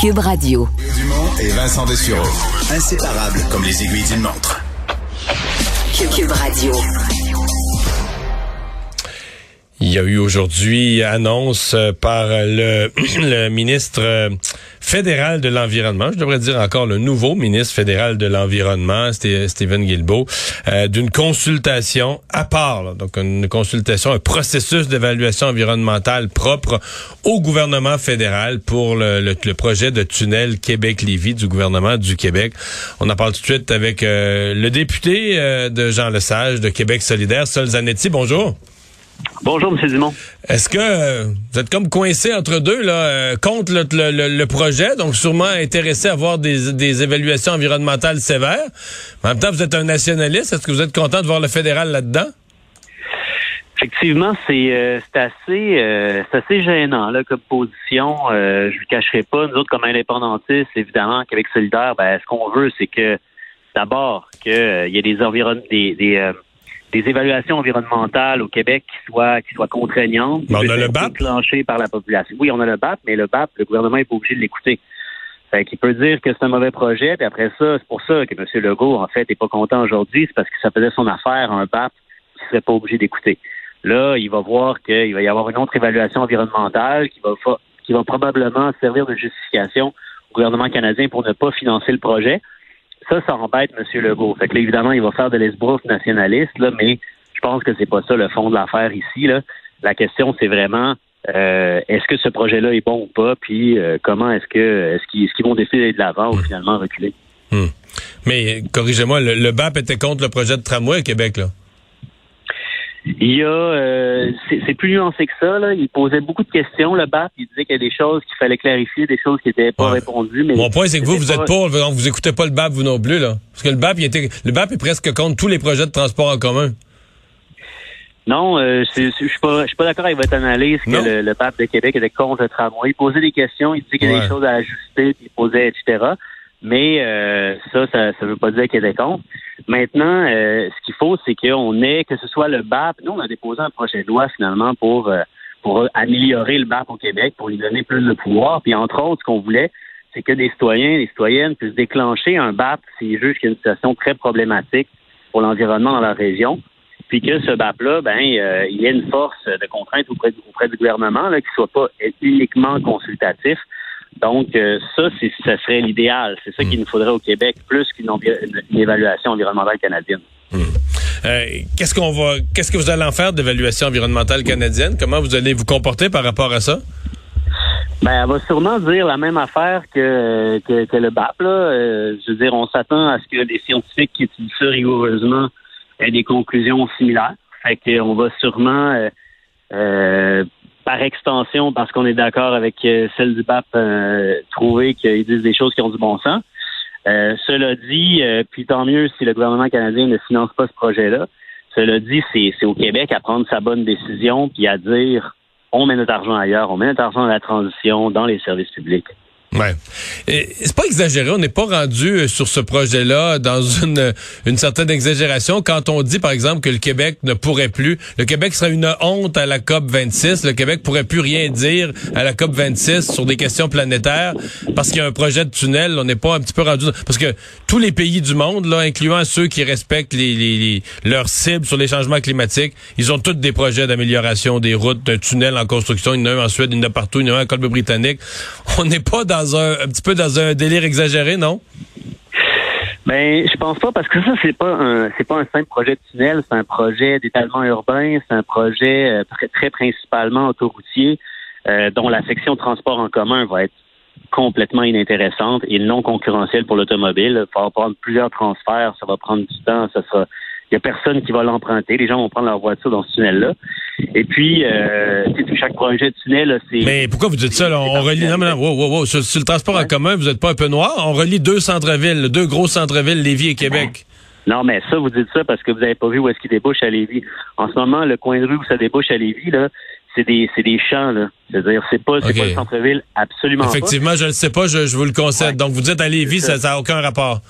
Cube Radio. Dumont et Vincent Dessureau. Inséparables comme les aiguilles d'une montre. Cube Radio. Il y a eu aujourd'hui annonce euh, par le, le ministre euh, fédéral de l'environnement, je devrais dire encore le nouveau ministre fédéral de l'environnement, Stephen Guilbeault, euh, d'une consultation à part, donc une consultation, un processus d'évaluation environnementale propre au gouvernement fédéral pour le, projet de tunnel Québec-Lévis du gouvernement du Québec. On en parle tout de suite avec le député de Jean Lesage de Québec solidaire, Sol Zanetti. Bonjour. Bonjour, M. Dumont. Est-ce que euh, vous êtes comme coincé entre deux, là, euh, contre le, le, le, projet, donc sûrement intéressé à voir des, des, évaluations environnementales sévères. En même temps, vous êtes un nationaliste. Est-ce que vous êtes content de voir le fédéral là-dedans? Effectivement, c'est euh, assez c'est assez gênant là comme position. je ne le cacherai pas. Nous autres, comme indépendantistes, évidemment, Québec solidaire, ben, ce qu'on veut, c'est que d'abord qu'il y ait des environnements des, des des évaluations environnementales au Québec qui soient qui soient contraignantes, on a le BAP déclenchées par la population. Oui, on a le BAP, mais le BAP, le gouvernement n'est pas obligé de l'écouter. Fait qu'il peut dire que c'est un mauvais projet, puis après ça, c'est pour ça que M. Legault, en fait, n'est pas content aujourd'hui, c'est parce que ça faisait son affaire un BAP qui serait pas obligé d'écouter. Là, il va voir qu'il va y avoir une autre évaluation environnementale qui va qui va probablement servir de justification au gouvernement canadien pour ne pas financer le projet. Ça, ça embête M. Legault. Fait que là, évidemment, il va faire de l'esbrouf nationaliste, là, mais je pense que c'est pas ça le fond de l'affaire ici. Là. La question, c'est vraiment euh, est-ce que ce projet-là est bon ou pas, puis euh, comment est-ce qu'ils vont décider de l'avant ou finalement reculer? Hmm. Mais corrigez-moi, le, le BAP était contre le projet de tramway à Québec, là. Il y a, euh, c'est plus nuancé que ça. Là. Il posait beaucoup de questions, le BAP. Il disait qu'il y a des choses qu'il fallait clarifier, des choses qui n'étaient pas répondues. Mais Mon point, c'est que vous, vous êtes pour, donc vous écoutez pas le BAP, vous non plus, là. Parce que le BAP, il était, le BAP est presque contre tous les projets de transport en commun. Non, euh, je suis pas, je suis pas d'accord avec votre analyse que le, le, BAP de Québec était contre le tramway. Il posait des questions, il disait qu'il y a des choses à ajuster, puis il posait, etc. Mais euh, ça, ça ne veut pas dire qu'il est contre. Maintenant, euh, ce qu'il faut, c'est qu'on ait, que ce soit le BAP, nous, on a déposé un projet de loi finalement pour, euh, pour améliorer le BAP au Québec, pour lui donner plus de pouvoir. Puis entre autres, ce qu'on voulait, c'est que des citoyens, des citoyennes puissent déclencher un BAP s'ils jugent qu'il y a une situation très problématique pour l'environnement dans la région. Puis que ce BAP-là, ben, euh, il y ait une force de contrainte auprès, du gouvernement, qui soit pas uniquement consultatif, donc, euh, ça, ça serait l'idéal. C'est ça qu'il nous faudrait au Québec, plus qu'une évaluation environnementale canadienne. Hmm. Euh, qu'est-ce qu'on va, qu'est-ce que vous allez en faire d'évaluation environnementale canadienne? Comment vous allez vous comporter par rapport à ça? Ben, elle va sûrement dire la même affaire que, que, le BAP. Là. Euh, je veux dire, on s'attend à ce que les scientifiques qui étudient ça rigoureusement aient des conclusions similaires. Fait qu'on va sûrement euh, par extension, parce qu'on est d'accord avec euh, celle du pape, euh, trouver qu'ils disent des choses qui ont du bon sens. Euh, cela dit, puis tant mieux si le gouvernement canadien ne finance pas ce projet-là. Cela dit, c'est au Québec à prendre sa bonne décision puis à dire on met notre argent ailleurs, on met notre argent dans la transition, dans les services publics. Ouais. C'est pas exagéré, on n'est pas rendu euh, sur ce projet-là dans une, une certaine exagération quand on dit, par exemple, que le Québec ne pourrait plus. Le Québec serait une honte à la COP 26. Le Québec pourrait plus rien dire à la COP 26 sur des questions planétaires parce qu'il y a un projet de tunnel. On n'est pas un petit peu rendu parce que tous les pays du monde, là, incluant ceux qui respectent les, les, leurs cibles sur les changements climatiques, ils ont tous des projets d'amélioration des routes, d'un tunnel en construction. Il y en a un en Suède, il y en a partout, il y en a un en Colombie-Britannique. On n'est pas dans un, petit peu dans un délire exagéré, non? Ben, je pense pas parce que ça c'est pas un c'est pas un simple projet de tunnel, c'est un projet d'étalement urbain, c'est un projet euh, très, principalement autoroutier euh, dont la section transport en commun va être complètement inintéressante et non concurrentielle pour l'automobile. Il va prendre plusieurs transferts, ça va prendre du temps, ça sera il n'y a personne qui va l'emprunter. Les gens vont prendre leur voiture dans ce tunnel-là. Et puis, euh, chaque projet de tunnel, c'est... Mais pourquoi vous dites ça? on relie... Non, non, wow, wow, wow. Sur, le transport en commun, vous n'êtes pas un peu noir? On relie deux centres-villes, deux gros centres-villes, Lévis et Québec. Non, mais ça, vous dites ça parce que vous n'avez pas vu où est-ce qu'il débouche à Lévis. En ce moment, le coin de rue où ça débouche à Lévis, là, c'est des, c'est des champs, là. C'est-à-dire, c'est pas, c'est pas le centre-ville, absolument Effectivement, je ne sais pas, je, vous le concède. Donc, vous dites à Lévis, ça n'a aucun rapport.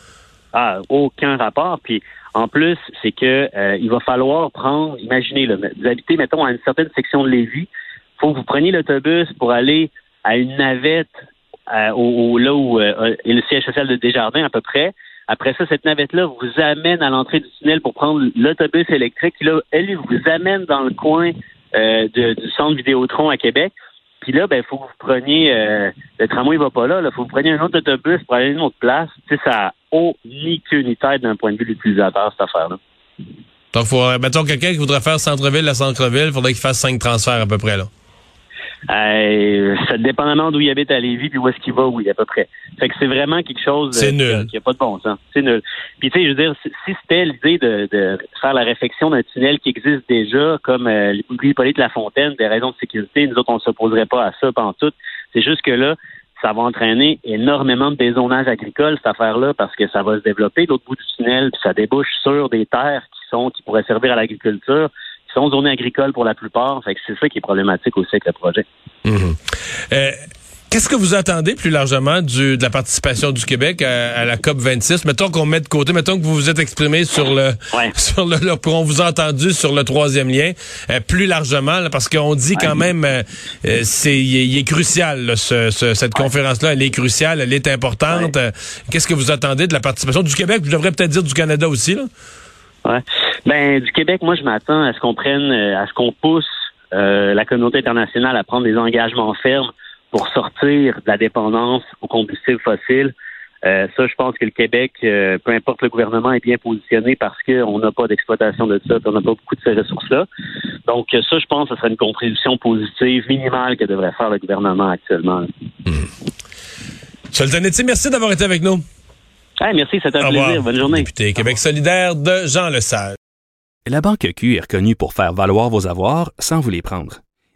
Ah, aucun rapport. Puis, en plus, c'est que euh, il va falloir prendre, imaginez, là, vous habitez, mettons, à une certaine section de Lévis, faut que vous preniez l'autobus pour aller à une navette euh, au, là où euh, est le siège social de Desjardins à peu près. Après ça, cette navette-là vous amène à l'entrée du tunnel pour prendre l'autobus électrique. Là, elle vous amène dans le coin du centre Vidéotron à Québec. Puis là, ben, faut que vous preniez le tramway va pas là, il faut que vous preniez un autre autobus pour aller à une autre place. Tu sais, ça au ni queue ni tête d'un point de vue de l'utilisateur, cette affaire-là. Donc, faut, euh, mettons, quelqu'un qui voudrait faire centre-ville à centre-ville, il faudrait qu'il fasse cinq transferts à peu près, là. Euh, ça dépendamment d'où il habite à Lévis puis où est-ce qu'il va, oui, à peu près. Fait que c'est vraiment quelque chose c'est nul. qui n'a pas de bon sens. C'est nul. Puis tu sais, je veux dire, si c'était l'idée de, de, faire la réflexion d'un tunnel qui existe déjà, comme euh, de La Fontaine, des raisons de sécurité, nous autres, on ne s'opposerait pas à ça pendant tout. C'est juste que là, ça va entraîner énormément de dézonage agricole, cette affaire-là, parce que ça va se développer l'autre bout du tunnel, puis ça débouche sur des terres qui sont qui pourraient servir à l'agriculture, qui sont zonées agricoles pour la plupart. C'est ça qui est problématique aussi avec le projet. Mmh. Euh, Qu'est-ce que vous attendez plus largement du, de la participation du Québec à, la COP 26 Mettons qu'on met de côté, mettons que vous vous êtes exprimé sur le, sur le, on vous a entendu sur le troisième lien, euh, plus largement, parce qu'on dit quand même, euh, euh, c'est, il est, crucial ce, cette conférence-là, elle est cruciale, elle est importante. Qu'est-ce que vous attendez de la participation du Québec? Je devrais peut-être dire du Canada aussi là. Ouais. Ben du Québec, moi je m'attends à ce qu'on prenne, à ce qu'on pousse la communauté internationale à prendre des engagements fermes pour sortir de la dépendance aux combustibles fossiles. Euh, ça, je pense que le Québec, euh, peu importe le gouvernement, est bien positionné parce qu'on n'a pas d'exploitation de ça, on n'a pas beaucoup de ces ressources-là. Donc, ça, je pense que ce serait une contribution positive minimale que devrait faire le gouvernement actuellement. Mmh. merci d'avoir été avec nous. merci, c'était un plaisir. Bonne journée. Député Québec solidaire de Jean Lesage. La Banque Q est reconnue pour faire valoir vos avoirs sans vous les prendre.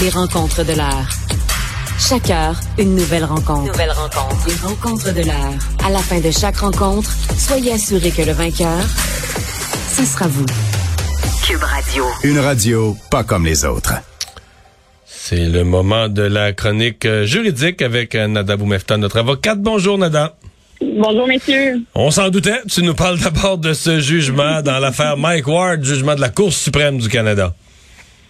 Les rencontres de l'heure. Chaque heure, une nouvelle rencontre. Nouvelle rencontre. Les rencontres de l'heure. À la fin de chaque rencontre, soyez assurés que le vainqueur, ce sera vous. Cube Radio. Une radio pas comme les autres. C'est le moment de la chronique euh, juridique avec euh, Nada Boumefta, notre avocate. Bonjour Nada. Bonjour, messieurs. On s'en doutait. Tu nous parles d'abord de ce jugement dans l'affaire Mike Ward, jugement de la Cour suprême du Canada.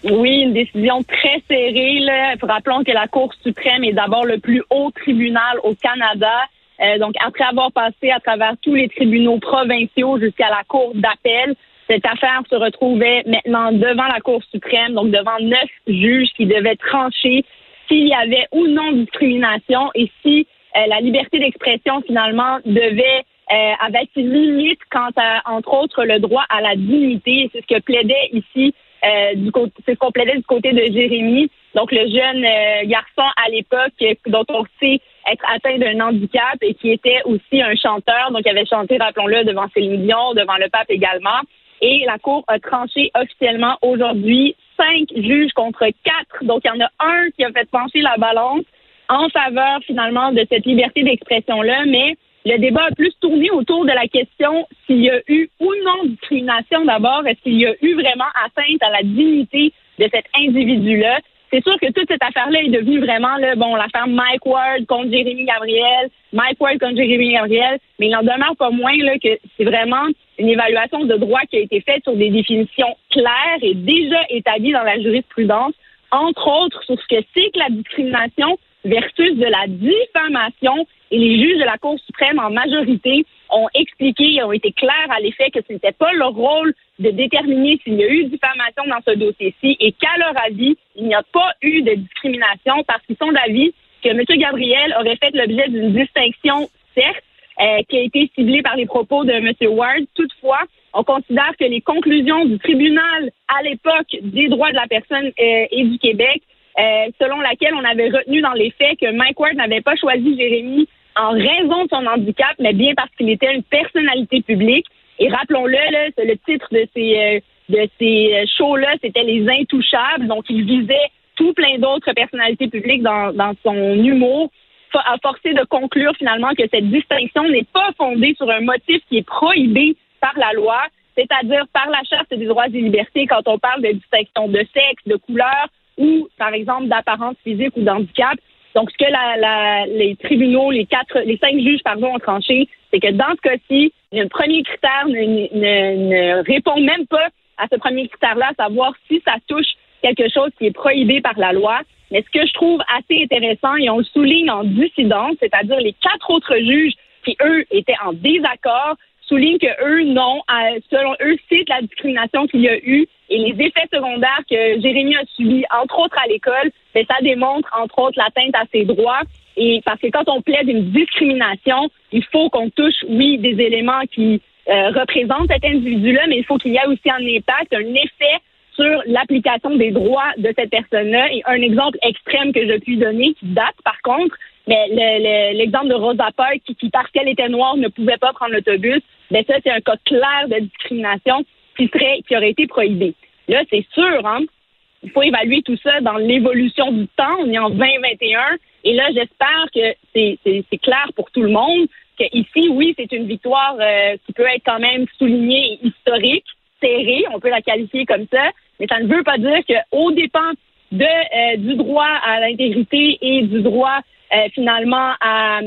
Oui, une décision très serrée. Là. Rappelons que la Cour suprême est d'abord le plus haut tribunal au Canada. Euh, donc, après avoir passé à travers tous les tribunaux provinciaux jusqu'à la Cour d'appel, cette affaire se retrouvait maintenant devant la Cour suprême, donc devant neuf juges qui devaient trancher s'il y avait ou non discrimination et si euh, la liberté d'expression finalement devait euh, avec une limite quant à, entre autres, le droit à la dignité. C'est ce que plaidait ici, euh, du ce qu'on plaidait du côté de Jérémy, donc le jeune euh, garçon à l'époque dont on sait être atteint d'un handicap et qui était aussi un chanteur, donc il avait chanté, rappelons-le, devant Céline Dion, devant le pape également. Et la Cour a tranché officiellement aujourd'hui cinq juges contre quatre. Donc il y en a un qui a fait pencher la balance en faveur finalement de cette liberté d'expression-là, mais le débat a plus tourné autour de la question s'il y a eu ou non discrimination d'abord, est-ce qu'il y a eu vraiment atteinte à la dignité de cet individu-là. C'est sûr que toute cette affaire-là est devenue vraiment là, bon, l'affaire Mike Ward contre Jérémy Gabriel, Mike Ward contre Jérémy Gabriel, mais il n'en demeure pas moins là, que c'est vraiment une évaluation de droit qui a été faite sur des définitions claires et déjà établies dans la jurisprudence, entre autres sur ce que c'est que la discrimination, versus de la diffamation. Et les juges de la Cour suprême, en majorité, ont expliqué et ont été clairs à l'effet que ce n'était pas leur rôle de déterminer s'il y a eu diffamation dans ce dossier-ci et qu'à leur avis, il n'y a pas eu de discrimination parce qu'ils sont d'avis que M. Gabriel aurait fait l'objet d'une distinction, certes, euh, qui a été ciblée par les propos de M. Ward. Toutefois, on considère que les conclusions du tribunal à l'époque des droits de la personne euh, et du Québec euh, selon laquelle on avait retenu dans les faits que Mike Ward n'avait pas choisi Jérémy en raison de son handicap, mais bien parce qu'il était une personnalité publique. Et rappelons-le, le titre de ces euh, de ces euh, shows-là, c'était les Intouchables. Donc, il visait tout plein d'autres personnalités publiques dans, dans son humour, a forcé de conclure finalement que cette distinction n'est pas fondée sur un motif qui est prohibé par la loi, c'est-à-dire par la Charte des droits et libertés quand on parle de distinction de sexe, de couleur, ou, par exemple, d'apparence physique ou d'handicap. Donc, ce que la, les tribunaux, les quatre, les cinq juges, pardon, ont tranché, c'est que dans ce cas-ci, le premier critère ne, ne, répond même pas à ce premier critère-là, savoir si ça touche quelque chose qui est prohibé par la loi. Mais ce que je trouve assez intéressant, et on le souligne en dissidence, c'est-à-dire les quatre autres juges qui, eux, étaient en désaccord, soulignent que eux, non, selon eux, c'est la discrimination qu'il y a eu et les effets secondaires que Jérémy a subis, entre autres à l'école, ben, ça démontre, entre autres, l'atteinte à ses droits. Et parce que quand on plaide une discrimination, il faut qu'on touche, oui, des éléments qui euh, représentent cet individu-là, mais il faut qu'il y ait aussi un impact, un effet sur l'application des droits de cette personne-là. Et un exemple extrême que je puis donner, qui date par contre, mais l'exemple de Rosa Parks, qui, parce qu'elle était noire, ne pouvait pas prendre l'autobus, ben ça, c'est un cas clair de discrimination qui serait, qui aurait été prohibé. Là, c'est sûr, hein. Il faut évaluer tout ça dans l'évolution du temps. On est en 2021. Et là, j'espère que c'est clair pour tout le monde que ici, oui, c'est une victoire euh, qui peut être quand même soulignée historique, serrée, on peut la qualifier comme ça, mais ça ne veut pas dire qu'au dépend de, euh, du droit à l'intégrité et du droit euh, finalement à,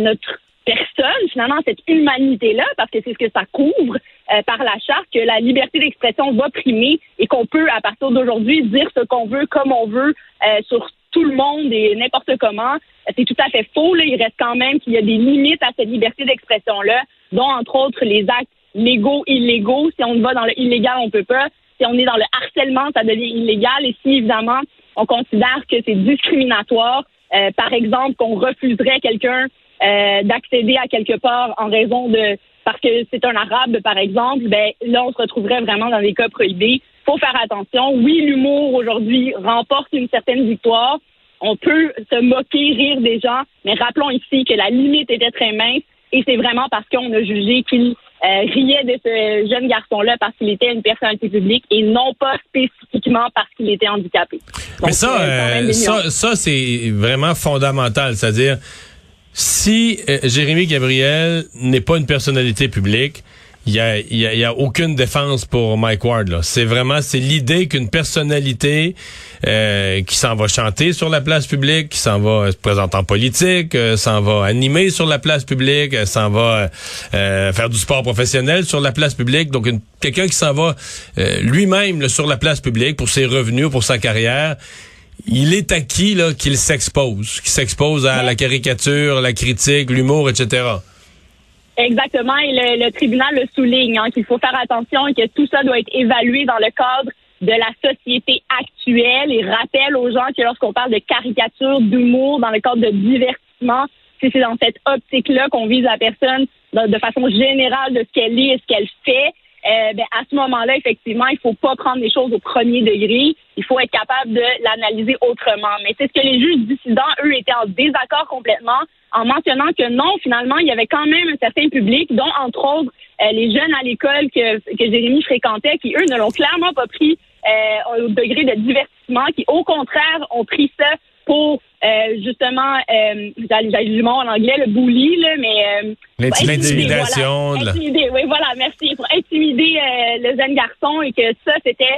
notre personne, finalement, cette humanité-là, parce que c'est ce que ça couvre euh, par la charte, que la liberté d'expression va primer et qu'on peut, à partir d'aujourd'hui, dire ce qu'on veut, comme on veut, euh, sur tout le monde et n'importe comment. C'est tout à fait faux. Là. Il reste quand même qu'il y a des limites à cette liberté d'expression-là, dont, entre autres, les actes légaux, illégaux. Si on va dans le illégal, on peut pas. Si on est dans le harcèlement, ça devient illégal. Et si, évidemment, on considère que c'est discriminatoire, euh, par exemple, qu'on refuserait quelqu'un euh, d'accéder à quelque part en raison de parce que c'est un arabe, par exemple, ben là, on se retrouverait vraiment dans des cas prohibés. Faut faire attention. Oui, l'humour aujourd'hui remporte une certaine victoire. On peut se moquer, rire des gens, mais rappelons ici que la limite était très mince et c'est vraiment parce qu'on a jugé qu'il euh, riait de ce jeune garçon-là parce qu'il était une personnalité publique et non pas spécifiquement parce qu'il était handicapé. Mais ça, euh, ça, ça c'est vraiment fondamental, c'est-à-dire si Jérémy Gabriel n'est pas une personnalité publique, il y a, y a, aucune défense pour Mike Ward. C'est vraiment c'est l'idée qu'une personnalité euh, qui s'en va chanter sur la place publique, qui s'en va se présenter en politique, euh, s'en va animer sur la place publique, euh, s'en va euh, faire du sport professionnel sur la place publique. Donc quelqu'un qui s'en va lui-même sur la place publique pour ses revenus, pour sa carrière. Il est acquis là qu'il s'expose, qu'il s'expose à la caricature, la critique, l'humour, etc. Exactement, et le, tribunal le souligne, hein, qu'il faut faire attention et que tout ça doit être évalué dans le cadre de la société actuelle et rappelle aux gens que lorsqu'on parle de caricature, d'humour, dans le cadre de divertissement, c'est dans cette optique-là qu'on vise la personne de, façon générale de ce qu'elle est et ce qu'elle fait. Euh, ben, à ce moment-là, effectivement, il faut pas prendre les choses au premier degré. Il faut être capable de l'analyser autrement. Mais c'est ce que les juges dissidents, eux, étaient en désaccord complètement en mentionnant que non, finalement, il y avait quand même un certain public, dont, entre autres, euh, les jeunes à l'école que, que Jérémy fréquentait, qui, eux, ne l'ont clairement pas pris euh, au degré de divertissement, qui, au contraire, ont pris ça pour euh, justement, euh, j'allais du mot en anglais, le bully, là, mais... L'intimidation. Voilà, intimider, oui, voilà, merci. Pour intimider le jeune garçon et que ça, c'était euh,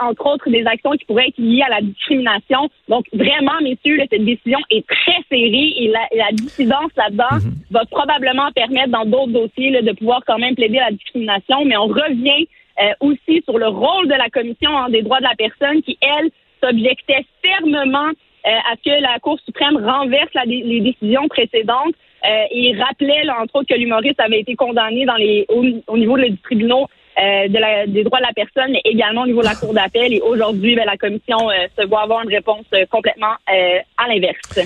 entre autres des actions qui pourraient être liées à la discrimination. Donc, vraiment, messieurs, cette décision est très serrée et la, la dissidence là-dedans mhm. va probablement permettre dans d'autres dossiers de pouvoir quand même plaider la discrimination. Mais on revient euh, aussi sur le rôle de la Commission des droits de la personne qui, elle, s'objectait fermement euh, à ce que la Cour suprême renverse les décisions précédentes. et rappelait, entre autres, que l'humoriste avait été condamné dans les, au, niveau des tribunaux euh, de la, des droits de la personne, mais également au niveau de la Cour d'appel. Et aujourd'hui, ben, la commission euh, se voit avoir une réponse euh, complètement à l'inverse.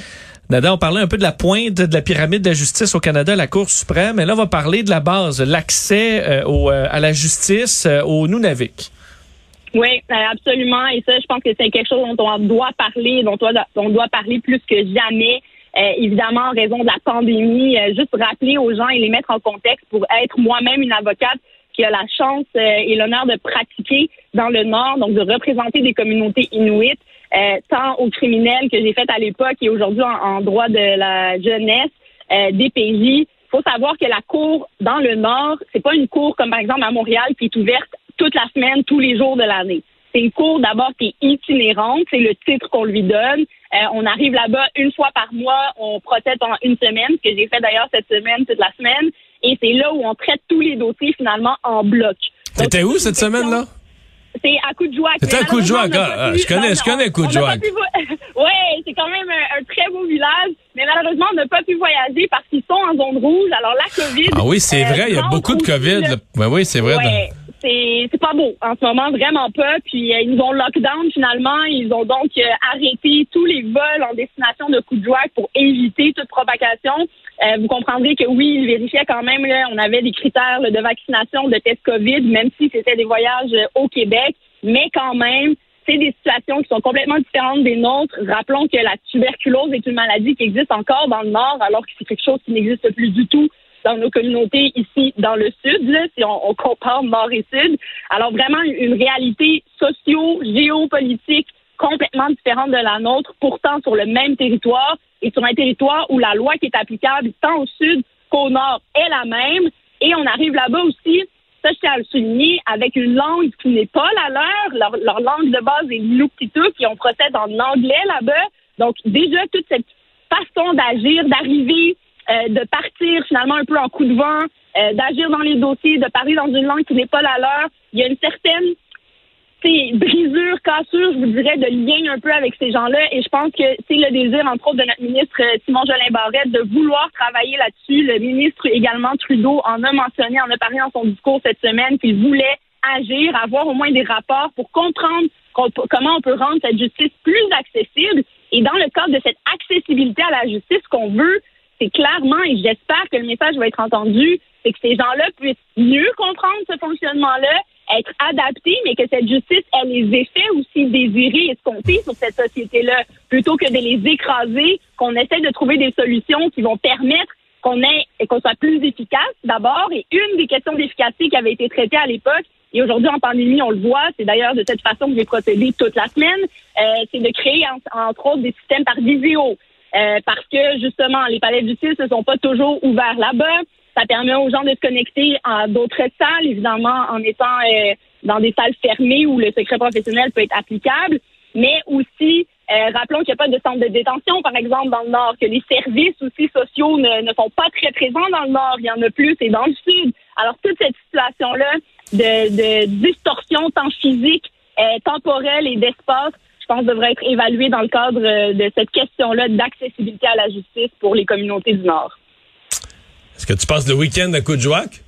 Nada, on parlait un peu de la pointe de la pyramide de la justice au Canada, la Cour suprême, et là, on va parler de la base, l'accès à la justice au Nunavik. Oui, absolument. Et ça, je pense que c'est quelque chose dont on doit parler, dont on doit parler plus que jamais. évidemment, en raison de la pandémie, juste rappeler aux gens et les mettre en contexte pour être moi-même une avocate qui a la chance euh, et l'honneur de pratiquer dans le Nord, donc de représenter des communautés inuites, euh, tant aux criminels que j'ai fait à l'époque et aujourd'hui en, droit de la jeunesse, euh, des PJ. Il faut savoir que la cour dans le Nord, c'est pas une cour comme par exemple à Montréal qui est ouverte toute la semaine, tous les jours de l'année. C'est une cour d'abord qui est itinérante, c'est le titre qu'on lui donne. on arrive là-bas une fois par mois, on procède en une semaine, ce que j'ai fait d'ailleurs cette semaine, toute la semaine. Et c'est là où on traite tous les dossiers finalement en bloc. C'était où cette semaine-là? C'est à joie. C'était à joie, ah, je connais, je connais joie. oui, c'est quand même un, très beau village, mais malheureusement, on n'a pas pu voyager parce qu'ils sont en zone rouge. Alors la COVID. Ah oui, c'est vrai, il y a beaucoup de COVID. Ben oui, c'est vrai. c'est pas beau en ce moment, vraiment pas. Puis euh, ils nous ont lockdown finalement. Ils ont donc euh, arrêté tous les vols en destination de joie pour éviter toute propagation. Euh, vous comprendrez que oui, ils vérifiaient quand même. Là, on avait des critères de vaccination, de test COVID, même si c'était des voyages au Québec. Mais quand même, c'est des situations qui sont complètement différentes des nôtres. Rappelons que la tuberculose est une maladie qui existe encore dans le Nord, alors que c'est quelque chose qui n'existe plus du tout dans nos communautés ici dans le sud, là, si on, compare nord et sud. Alors vraiment une réalité socio-géopolitique complètement différente de la nôtre, pourtant sur le même territoire et sur un territoire où la loi qui est applicable tant au sud qu'au nord est la même. Et on arrive là-bas aussi, ça je tiens à le souligner, avec une langue qui n'est pas la leur. Leur, langue de base est l'Inuktitut, qui on procède en anglais là-bas. Donc déjà toute cette façon d'agir, d'arriver euh, de partir finalement un peu en coup de vent, euh, d'agir dans les dossiers, de parler dans une langue qui n'est pas la leur. Il y a une certaine brisure, cassure, je vous dirais, de lien un peu avec ces gens-là. Et je pense que c'est le désir, entre autres, de notre ministre euh, Simon Jolin Barrette de vouloir travailler là-dessus. Le ministre également Trudeau en a mentionné, en a parlé dans son discours cette semaine qu'il voulait agir, avoir au moins des rapports pour comprendre comment on peut rendre cette justice plus accessible. Et dans le cadre de cette accessibilité à la justice qu'on veut, c'est clairement, et j'espère que le message va être entendu, c'est que ces gens-là puissent mieux comprendre ce fonctionnement-là, être adaptés, mais que cette justice ait les effets aussi désirés et escomptés sur cette société-là, plutôt que de les écraser, qu'on essaie de trouver des solutions qui vont permettre qu'on ait qu'on soit plus efficace d'abord. Et une des questions d'efficacité qui avait été traitée à l'époque, et aujourd'hui en pandémie, on le voit, c'est d'ailleurs de cette façon que j'ai procédé toute la semaine, euh, c'est de créer entre autres des systèmes par visio. Euh, parce que justement, les palais de justice ne sont pas toujours ouverts là-bas. Ça permet aux gens de se connecter à d'autres salles, évidemment en étant euh, dans des salles fermées où le secret professionnel peut être applicable, mais aussi euh, rappelons qu'il n'y a pas de centre de détention, par exemple, dans le Nord, que les services aussi sociaux ne, ne, sont pas très présents dans le Nord. Il y en a plus, et dans le Sud. Alors, toute cette situation-là de, de distorsion tant physique, euh, temporelle et d'espace, je pense, devrait être évaluée dans le cadre euh, de cette question-là d'accessibilité à la justice pour les communautés du Nord. Est-ce que tu passes le week-end à Coudjouac?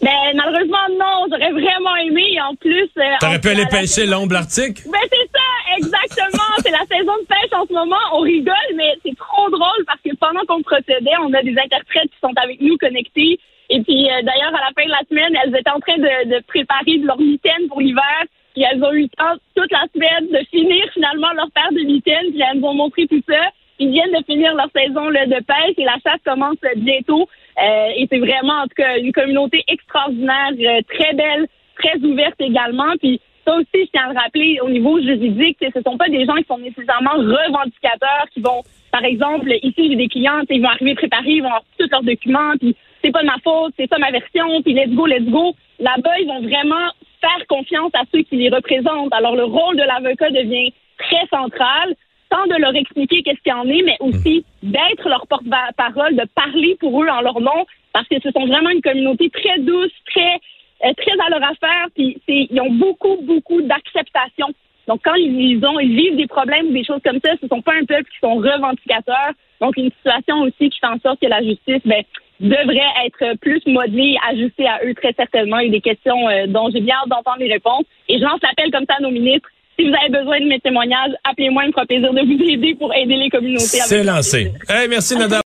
Ben, malheureusement, non. J'aurais vraiment aimé. En plus. Euh, T'aurais pu aller pêcher l'ombre arctique? Ben, c'est ça, exactement. c'est la saison de pêche en ce moment. On rigole, mais c'est trop drôle parce que pendant qu'on procédait, on a des interprètes qui sont avec nous connectés. Et puis, euh, d'ailleurs, à la fin de la semaine, elles étaient en train de, de préparer de leur mitaine pour l'hiver. Puis elles ont eu le temps toute la semaine de finir finalement leur paire de mitaines. Puis elles nous ont montré tout ça. Ils viennent de finir leur saison là, de pêche et la chasse commence bientôt. Euh, et c'est vraiment, en tout cas, une communauté extraordinaire, euh, très belle, très ouverte également. Puis ça aussi, je tiens à le rappeler, au niveau juridique, ce ne sont pas des gens qui sont nécessairement revendicateurs, qui vont, par exemple, ici, j'ai des clients, ils vont arriver préparés, ils vont avoir tous leurs documents, puis c'est pas de ma faute, c'est ça ma version, puis let's go, let's go. Là-bas, ils vont vraiment faire confiance à ceux qui les représentent. Alors, le rôle de l'avocat devient très central tant de leur expliquer qu'est-ce qu'il y en est, mais aussi d'être leur porte-parole, de parler pour eux en leur nom, parce que ce sont vraiment une communauté très douce, très euh, très à leur affaire, puis ils ont beaucoup, beaucoup d'acceptation. Donc, quand ils, ont, ils vivent des problèmes ou des choses comme ça, ce ne sont pas un peuple qui sont revendicateurs. Donc, une situation aussi qui fait en sorte que la justice ben, devrait être plus modelée, ajustée à eux très certainement. Il y a des questions euh, dont j'ai bien hâte d'entendre les réponses. Et je lance l'appel comme ça à nos ministres si vous avez besoin de mes témoignages, appelez-moi, il me fera plaisir de vous aider pour aider les communautés. C'est lancé. Hey, merci, Nada.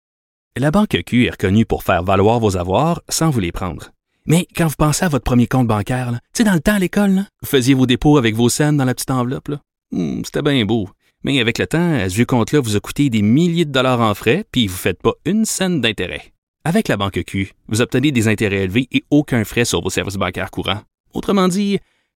La Banque Q est reconnue pour faire valoir vos avoirs sans vous les prendre. Mais quand vous pensez à votre premier compte bancaire, tu sais, dans le temps à l'école, vous faisiez vos dépôts avec vos scènes dans la petite enveloppe. Hmm, c'était bien beau. Mais avec le temps, ce vieux compte-là vous a coûté des milliers de dollars en frais, puis vous ne faites pas une scène d'intérêt. Avec la Banque Q, vous obtenez des intérêts élevés et aucun frais sur vos services bancaires courants. Autrement dit,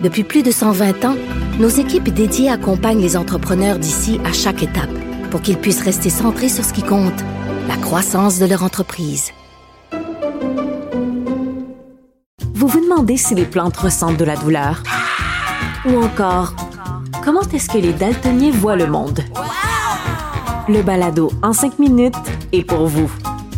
Depuis plus de 120 ans, nos équipes dédiées accompagnent les entrepreneurs d'ici à chaque étape pour qu'ils puissent rester centrés sur ce qui compte, la croissance de leur entreprise. Vous vous demandez si les plantes ressentent de la douleur? Ou encore, comment est-ce que les daltoniens voient le monde? Le balado en cinq minutes est pour vous.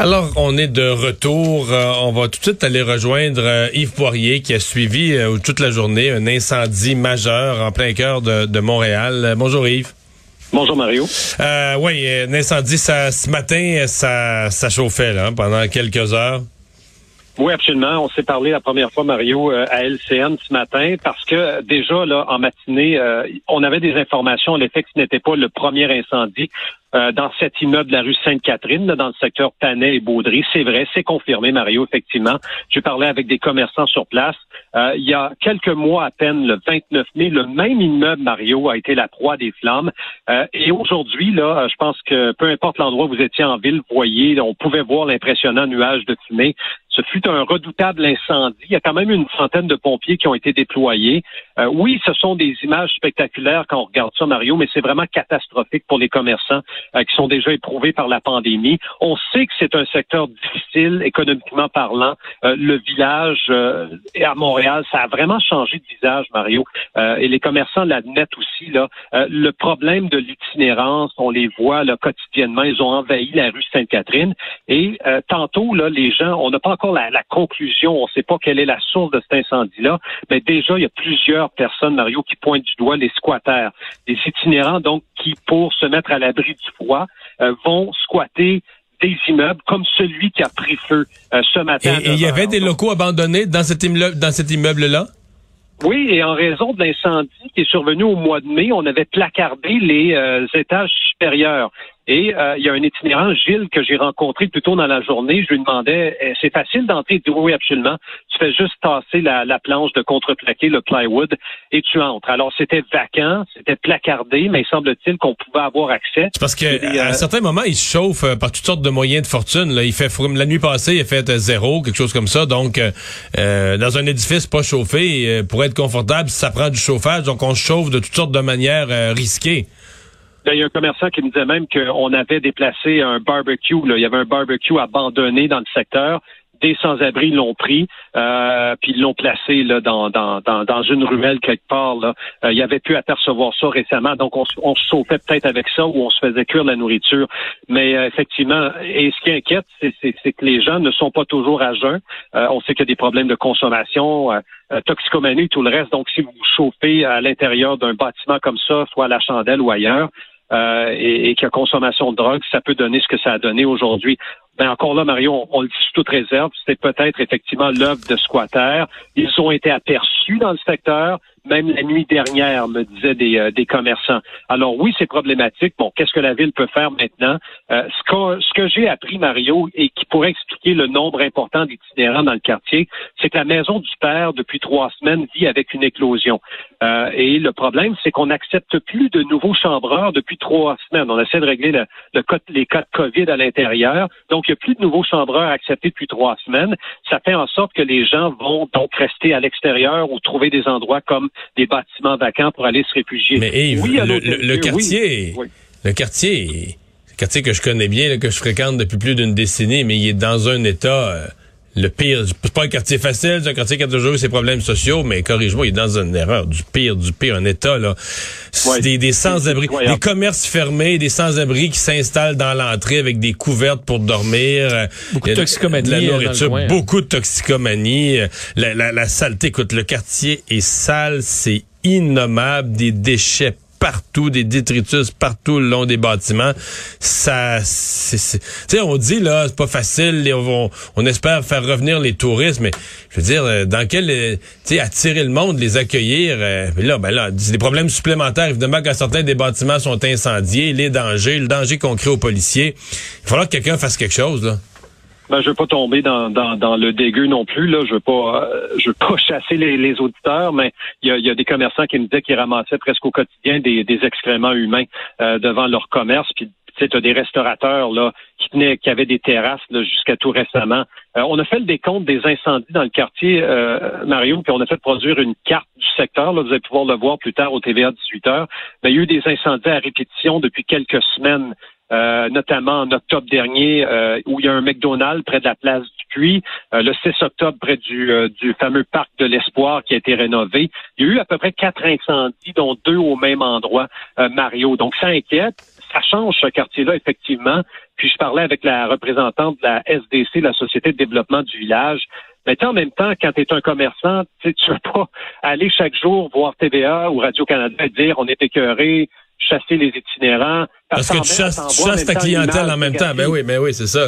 Alors, on est de retour. Euh, on va tout de suite aller rejoindre euh, Yves Poirier qui a suivi euh, toute la journée un incendie majeur en plein cœur de, Montréal. bonjour Yves. Bonjour Mario. oui, un incendie, ça, ce matin, ça, ça chauffait là, pendant quelques heures. Oui, absolument. On s'est parlé la première fois, Mario, à LCN ce matin, parce que déjà, là, en matinée, on avait des informations l'effet que ce n'était pas le premier incendie. Euh, dans cet immeuble de la rue Sainte-Catherine, dans le secteur Panay et Baudry. C'est vrai, c'est confirmé, Mario, effectivement. J'ai parlé avec des commerçants sur place. Euh, il y a quelques mois à peine, le 29 mai, le même immeuble, Mario, a été la proie des flammes. Euh, et aujourd'hui, là, je pense que peu importe l'endroit où vous étiez en ville, vous voyez, on pouvait voir l'impressionnant nuage de fumée Ce fut un redoutable incendie. Il y a quand même une centaine de pompiers qui ont été déployés. Euh, oui, ce sont des images spectaculaires quand on regarde ça, Mario, mais c'est vraiment catastrophique pour les commerçants euh, qui sont déjà éprouvés par la pandémie. On sait que c'est un secteur difficile économiquement parlant. Euh, le village à Montréal, ça a vraiment changé de visage, Mario. et les commerçants l'admettent aussi. Là, le problème de l'itinérance, on les voit là, quotidiennement. Ils ont envahi la rue Sainte-Catherine. Et tantôt, là, les gens, on n'a pas encore la, la conclusion. On ne sait pas quelle est la source de cet incendie-là. Mais déjà, il y a plusieurs personnes, Mario, qui pointent du doigt les squatters. Des itinérants, donc, qui, pour se mettre à l'abri du froid, euh, vont squatter des immeubles comme celui qui a pris feu euh, ce matin. Et il y avait des locaux abandonnés dans cet immeuble, dans cet immeuble-là? Oui, et en raison de l'incendie qui est survenu au mois de mai, on avait placardé les euh, étages supérieurs. Et euh, il y a un itinérant, Gilles, que j'ai rencontré plus tôt dans la journée. Je lui demandais, eh, c'est facile d'entrer? Il dit, oui, absolument. Tu fais juste tasser la, planche de contreplaqué, le plywood, et tu entres. Alors, c'était vacant, c'était placardé, mais semble-t-il qu'on pouvait avoir accès. Parce qu'à un euh, certain moment, il se chauffe euh, par toutes sortes de moyens de fortune. Là. Il fait La nuit passée, il a fait zéro, quelque chose comme ça. Donc, dans un édifice pas chauffé, pour être confortable, ça prend du chauffage. Donc, on se chauffe de toutes sortes de manières risquées. Ben, il y a un commerçant qui me disait même qu'on avait déplacé un barbecue. Là. Il y avait un barbecue abandonné dans le secteur des sans-abri l'ont pris, euh, puis ils l'ont placé là, dans, dans, dans, une ruelle quelque part. Là. Euh, il avait pu apercevoir ça récemment, donc on, on se sautait peut-être avec ça ou on se faisait cuire la nourriture. Mais euh, effectivement, et ce qui inquiète, c'est que les gens ne sont pas toujours à jeun. Euh, on sait qu'il y a des problèmes de consommation, toxicomanie, tout le reste. Donc, si vous chauffez à l'intérieur d'un bâtiment comme ça, soit à la chandelle ou ailleurs, euh, et, et qu'il y a consommation de drogue, ça peut donner ce que ça a donné aujourd'hui. Ben encore là, Mario, on, le dit sous toute réserve, c'était peut-être effectivement l'œuvre de squatters. Ils ont été aperçus dans le secteur, même la nuit dernière, me disaient des, euh, des commerçants. Alors oui, c'est problématique. Bon, qu'est-ce que la ville peut faire maintenant? Euh, ce que, que j'ai appris, Mario, et qui pourrait expliquer le nombre important d'itinérants dans le quartier, c'est que la maison du père, depuis trois semaines, vit avec une éclosion. Euh, et le problème, c'est qu'on n'accepte plus de nouveaux chambreurs depuis trois semaines. On essaie de régler le, le les cas de COVID à l'intérieur. Donc, il n'y a plus de nouveaux chambreurs acceptés depuis trois semaines. Ça fait en sorte que les gens vont donc rester à l'extérieur ou trouver des endroits comme des bâtiments vacants pour aller se réfugier. Mais Yves, oui, le, quartier, le quartier, le quartier que je connais bien, que je fréquente depuis plus d'une décennie, mais il est dans un état euh, le pire. C'est pas un quartier facile, c'est un quartier qui a toujours eu ses problèmes sociaux, mais corrige-moi, il est dans une erreur du pire, du pire, un état là. des, des sans-abri, des commerces fermés, des sans-abri qui s'installent dans l'entrée avec des couvertes pour dormir. Euh, beaucoup de toxicomanie, la nourriture, beaucoup de toxicomanie. Euh, la, la, la saleté, écoute, le quartier est sale, c'est innommable, des déchets partout, des détritus partout le long des bâtiments. Ça, c'est, on dit là, c'est pas facile. On, on, espère faire revenir les touristes, mais je veux dire, euh, dans quel, euh, tu sais, attirer le monde, les accueillir. Euh, là, ben là, des problèmes supplémentaires. Évidemment, quand certains des bâtiments sont incendiés, les dangers, le danger qu'on crée aux policiers, il va falloir que quelqu'un fasse quelque chose là. Ben, je veux pas tomber dans, dans, dans le dégueu non plus. Là, je veux pas, euh, je veux pas chasser les, les auditeurs, mais il y a, y a, des commerçants qui me disaient qu'ils ramassaient presque au quotidien des, des excréments humains euh, devant leur commerce. Puis tu as des restaurateurs là qui tenaient, qui avaient des terrasses jusqu'à tout récemment. Euh, on a fait le décompte des incendies dans le quartier Mario, puis on a fait produire une carte du secteur. Là, vous allez pouvoir le voir plus tard au TVA 18 h Mais il y a eu des incendies à répétition depuis quelques semaines euh, notamment en octobre dernier, euh, où il y a un McDonald's près de la place du Puy, euh, le 6 octobre près du, fameux parc de l'Espoir qui a été rénové. Il y a eu à peu près quatre incendies, dont deux au même endroit, Mario. Donc ça inquiète. Ça change ce quartier-là, effectivement. Puis je parlais avec la représentante de la SDC, la Société de développement du village. Mais en même temps, quand tu es un commerçant, tu ne veux pas aller chaque jour voir TVA ou Radio-Canada et dire on est écœuré, chasser les itinérants. Parce que tu chasses, ta clientèle en même temps. Ben oui, ben oui, c'est ça.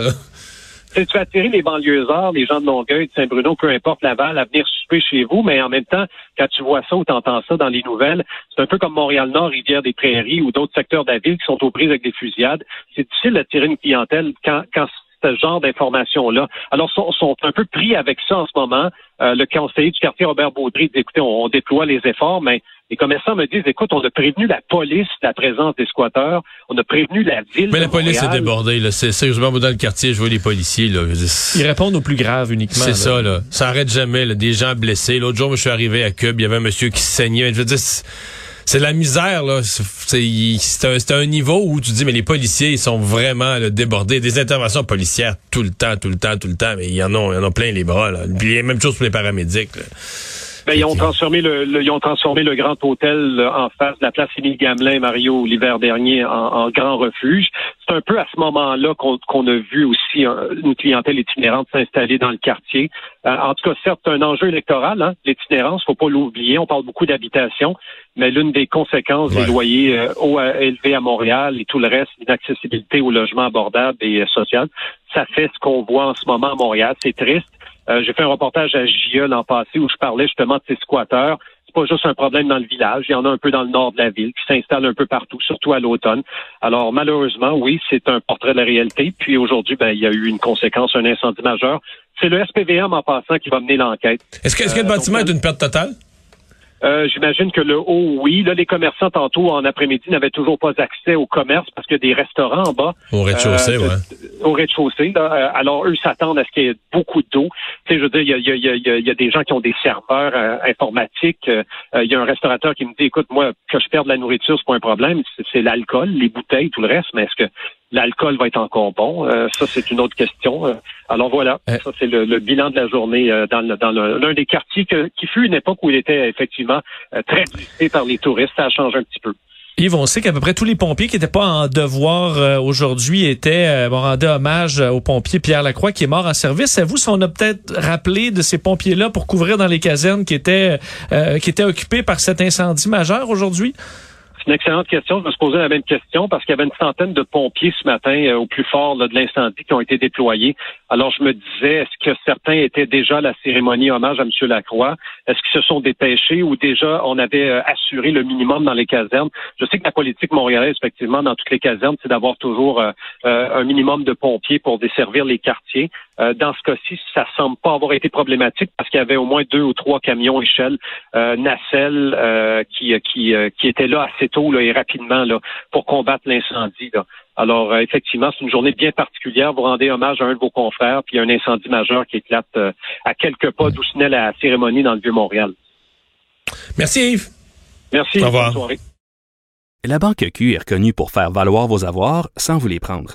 Tu veux attirer les banlieusards, les gens de Longueuil, de Saint-Bruno, peu importe Laval, à venir souper chez vous, mais en même temps, quand tu vois ça ou tu entends ça dans les nouvelles, c'est un peu comme Montréal-Nord, Rivière-des-Prairies ou d'autres secteurs de la ville qui sont aux prises avec des fusillades. C'est difficile d'attirer une clientèle quand, quand ce genre d'informations-là. Alors, sont, sont un peu pris avec ça en ce moment. Euh, le conseiller du quartier Robert Baudry dit, écoutez, on, déploie les efforts, mais les commerçants me disent, écoute, on a prévenu la police de la présence des squatteurs, on a prévenu la ville. Mais la police est débordée. Là. C'est sérieusement dans le quartier, je vois les policiers. Là. Ils répondent au plus grave uniquement. C'est ça, là. Ça arrête jamais. Là. Des gens blessés. L'autre jour, je suis arrivé à Cube, il y avait un monsieur qui saignait. Je veux dire, c'est la misère là. C'est un, un, niveau où tu dis mais les policiers ils sont vraiment débordés. Des interventions policières tout le temps, tout le temps, tout le temps. Mais il y en a, il y en a plein les bras. Là. Puis, même chose pour les paramédics. Ben, ils ont transformé le, ils ont transformé le grand hôtel en face de la place Émile Gamelin, Mario, l'hiver dernier, en, grand refuge. C'est un peu à ce moment-là qu'on a vu aussi une clientèle itinérante s'installer dans le quartier. Euh, en tout cas, certes, un enjeu électoral, hein, l'itinérance, faut pas l'oublier. On parle beaucoup d'habitation, mais l'une des conséquences des loyers euh, hauts élevés à Montréal et tout le reste, l'inaccessibilité au logement abordable et euh, social, ça fait ce qu'on voit en ce moment à Montréal. C'est triste. Euh, j'ai fait un reportage à JE l'an passé où je parlais justement de ces squatteurs. C'est pas juste un problème dans le village, il y en a un peu dans le nord de la ville, qui s'installe un peu partout, surtout à l'automne. Alors malheureusement, oui, c'est un portrait de la réalité. Puis aujourd'hui, ben, il y a eu une conséquence, un incendie majeur. C'est le SPVM en passant qui va mener l'enquête. Est-ce que, que le euh, bâtiment est une perte totale? Euh, j'imagine que le haut, oui. Là, les commerçants, tantôt, en après-midi, n'avaient toujours pas accès au commerce parce qu'il y a des restaurants en bas. Au rez-de-chaussée, euh, oui. Au rez-de-chaussée. Euh, alors, eux s'attendent à ce qu'il y ait beaucoup d'eau. Tu sais, je veux dire, il y a, y, a, y, a, y a, des gens qui ont des serveurs informatiques. Il y a un restaurateur qui me dit, écoute, moi, que je perde la nourriture, c'est pas un problème. C'est l'alcool, les bouteilles, tout le reste. Mais est-ce que l'alcool va être encore bon? ça, c'est une autre question. Alors voilà, euh. ça c'est le, bilan de la journée euh, dans, dans l'un des quartiers qui fut une époque où il était effectivement euh, très visité par les touristes. Ça a changé un petit peu. Yves, on sait qu'à peu près tous les pompiers qui n'étaient pas en devoir aujourd'hui étaient bon, rendaient hommage au pompier Pierre Lacroix qui est mort en service. Et vous, si on a peut-être rappelé de ces pompiers-là pour couvrir dans les casernes qui étaient qui étaient occupées par cet incendie majeur aujourd'hui? C'est une excellente question. Je me suis posé la même question parce qu'il y avait une centaine de pompiers ce matin euh, au plus fort de l'incendie qui ont été déployés. Alors je me disais, est-ce que certains étaient déjà à la cérémonie hommage à M. Lacroix? Est-ce qu'ils se sont dépêchés ou déjà on avait euh, assuré le minimum dans les casernes? Je sais que la politique montréalaise, effectivement, dans toutes les casernes, c'est d'avoir toujours euh, un minimum de pompiers pour desservir les quartiers. Dans ce cas-ci, ça semble pas avoir été problématique parce qu'il y avait au moins deux ou trois camions échelle nacelle qui, qui, qui étaient là assez tôt là, et rapidement là, pour combattre l'incendie. Alors, euh, effectivement, c'est une journée bien particulière. Vous rendez hommage à un de vos confrères, puis il y a un incendie majeur qui éclate euh, à quelques pas d'où se la cérémonie dans le Vieux-Montréal. Merci Yves. Merci. Au revoir. Bonne soirée. La Banque Q est reconnue pour faire valoir vos avoirs sans vous les prendre.